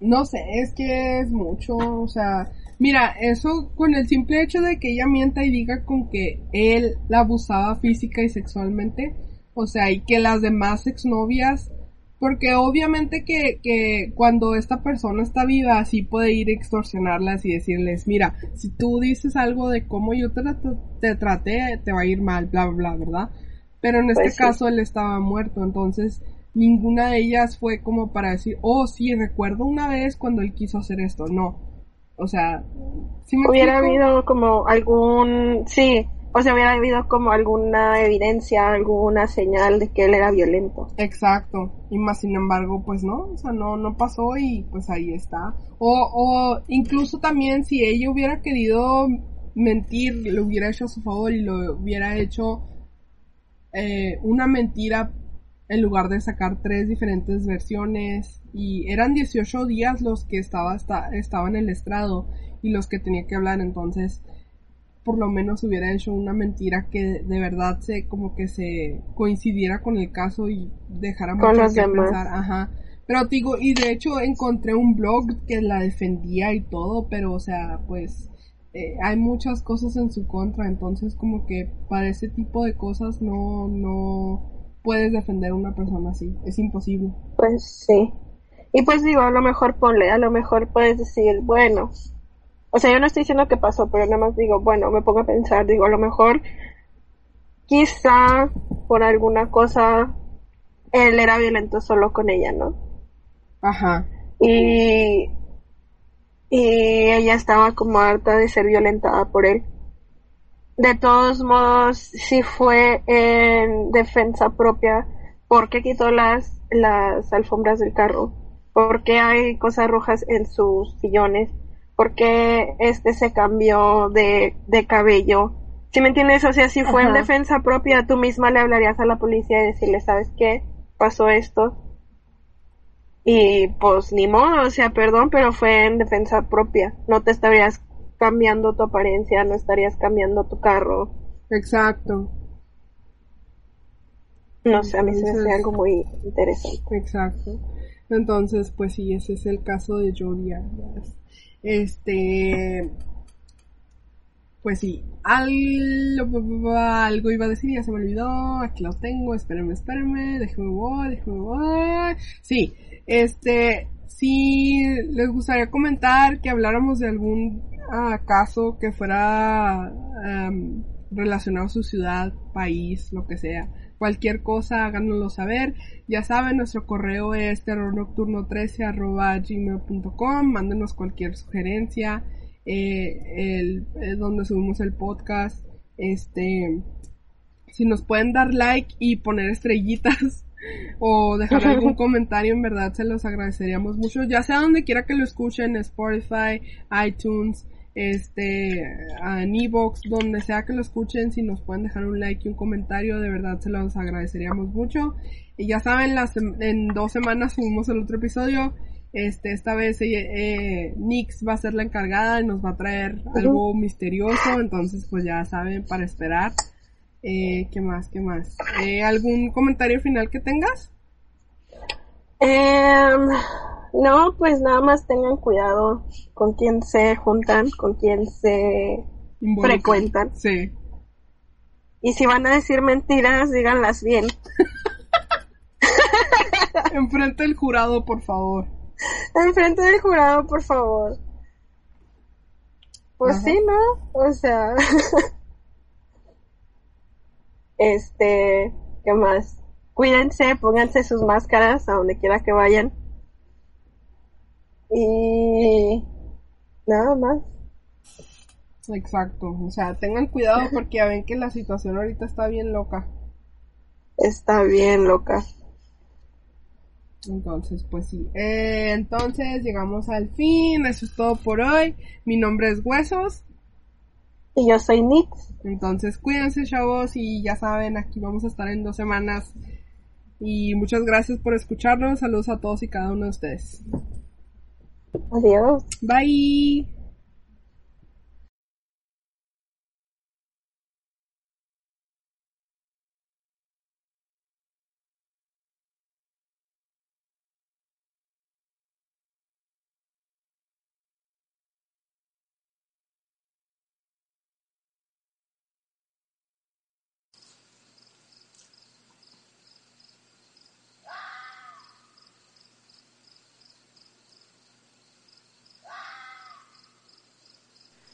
No sé, es que es mucho, o sea, mira, eso con el simple hecho de que ella mienta y diga con que él la abusaba física y sexualmente, o sea, y que las demás exnovias, porque obviamente que, que cuando esta persona está viva, sí puede ir a extorsionarlas y decirles, mira, si tú dices algo de cómo yo te, te traté, te va a ir mal, bla, bla, bla, ¿verdad? Pero en este pues caso él estaba muerto, entonces ninguna de ellas fue como para decir, oh, sí, recuerdo una vez cuando él quiso hacer esto. No. O sea,
si hubiera habido como algún, sí, o sea, hubiera habido como alguna evidencia, alguna señal de que él era violento.
Exacto. Y más sin embargo, pues no, o sea, no, no pasó y pues ahí está. O, o incluso también si ella hubiera querido mentir, lo hubiera hecho a su favor y lo hubiera hecho eh, una mentira en lugar de sacar tres diferentes versiones. Y eran 18 días los que estaba estaba en el estrado y los que tenía que hablar. Entonces por lo menos hubiera hecho una mentira que de verdad se como que se coincidiera con el caso y dejara mucho que pensar. ajá. Pero digo y de hecho encontré un blog que la defendía y todo pero o sea pues eh, hay muchas cosas en su contra entonces como que para ese tipo de cosas no no puedes defender a una persona así. Es imposible.
Pues sí. Y pues digo, a lo mejor ponle, a lo mejor puedes decir, bueno, o sea, yo no estoy diciendo que pasó, pero nada más digo, bueno, me pongo a pensar, digo, a lo mejor quizá por alguna cosa él era violento solo con ella, ¿no?
Ajá.
Y, y ella estaba como harta de ser violentada por él de todos modos, si fue en defensa propia, porque quitó las, las alfombras del carro, porque hay cosas rojas en sus sillones, porque este se cambió de, de cabello. Si me entiendes, o sea, si fue en defensa propia, tú misma le hablarías a la policía y decirle, ¿sabes qué? Pasó esto. Y pues ni modo, o sea, perdón, pero fue en defensa propia. No te estarías cambiando tu apariencia, no estarías cambiando tu carro.
Exacto.
No sé, a mí se me hace algo muy interesante.
Exacto. Entonces, pues sí, ese es el caso de Jodie Este, pues sí, algo, algo iba a decir, ya se me olvidó, aquí lo tengo, espérenme, espérenme, déjeme voy, déjeme voy. Sí, este, si les gustaría comentar que habláramos de algún caso que fuera relacionado a su ciudad, país, lo que sea. Cualquier cosa, háganoslo saber. Ya saben, nuestro correo es terrornocturno13 arroba gmail.com. Mándenos cualquier sugerencia. Eh, el, eh, donde subimos el podcast. Este, si nos pueden dar like y poner estrellitas o dejar algún comentario, en verdad se los agradeceríamos mucho. Ya sea donde quiera que lo escuchen, Spotify, iTunes, este, en Evox, donde sea que lo escuchen, si nos pueden dejar un like y un comentario, de verdad se los agradeceríamos mucho. Y ya saben, las, en dos semanas subimos el otro episodio. Este, esta vez eh, eh, Nix va a ser la encargada y nos va a traer algo misterioso, entonces pues ya saben para esperar. Eh, ¿Qué más? ¿Qué más? Eh, ¿Algún comentario final que tengas?
Eh, no, pues nada más tengan cuidado con quién se juntan, con quién se frecuentan.
Sí.
Y si van a decir mentiras, díganlas bien.
Enfrente del jurado, por favor.
Enfrente del jurado, por favor. Pues sí, ¿no? O sea. este. ¿Qué más? Cuídense, pónganse sus máscaras a donde quiera que vayan. Y nada más.
Exacto, o sea, tengan cuidado porque ya ven que la situación ahorita está bien loca.
Está bien loca.
Entonces, pues sí. Eh, entonces llegamos al fin. Eso es todo por hoy. Mi nombre es Huesos.
Y yo soy Nix.
Entonces cuídense chavos y ya saben, aquí vamos a estar en dos semanas. Y muchas gracias por escucharnos. Saludos a todos y cada uno de ustedes.
Adiós.
Bye.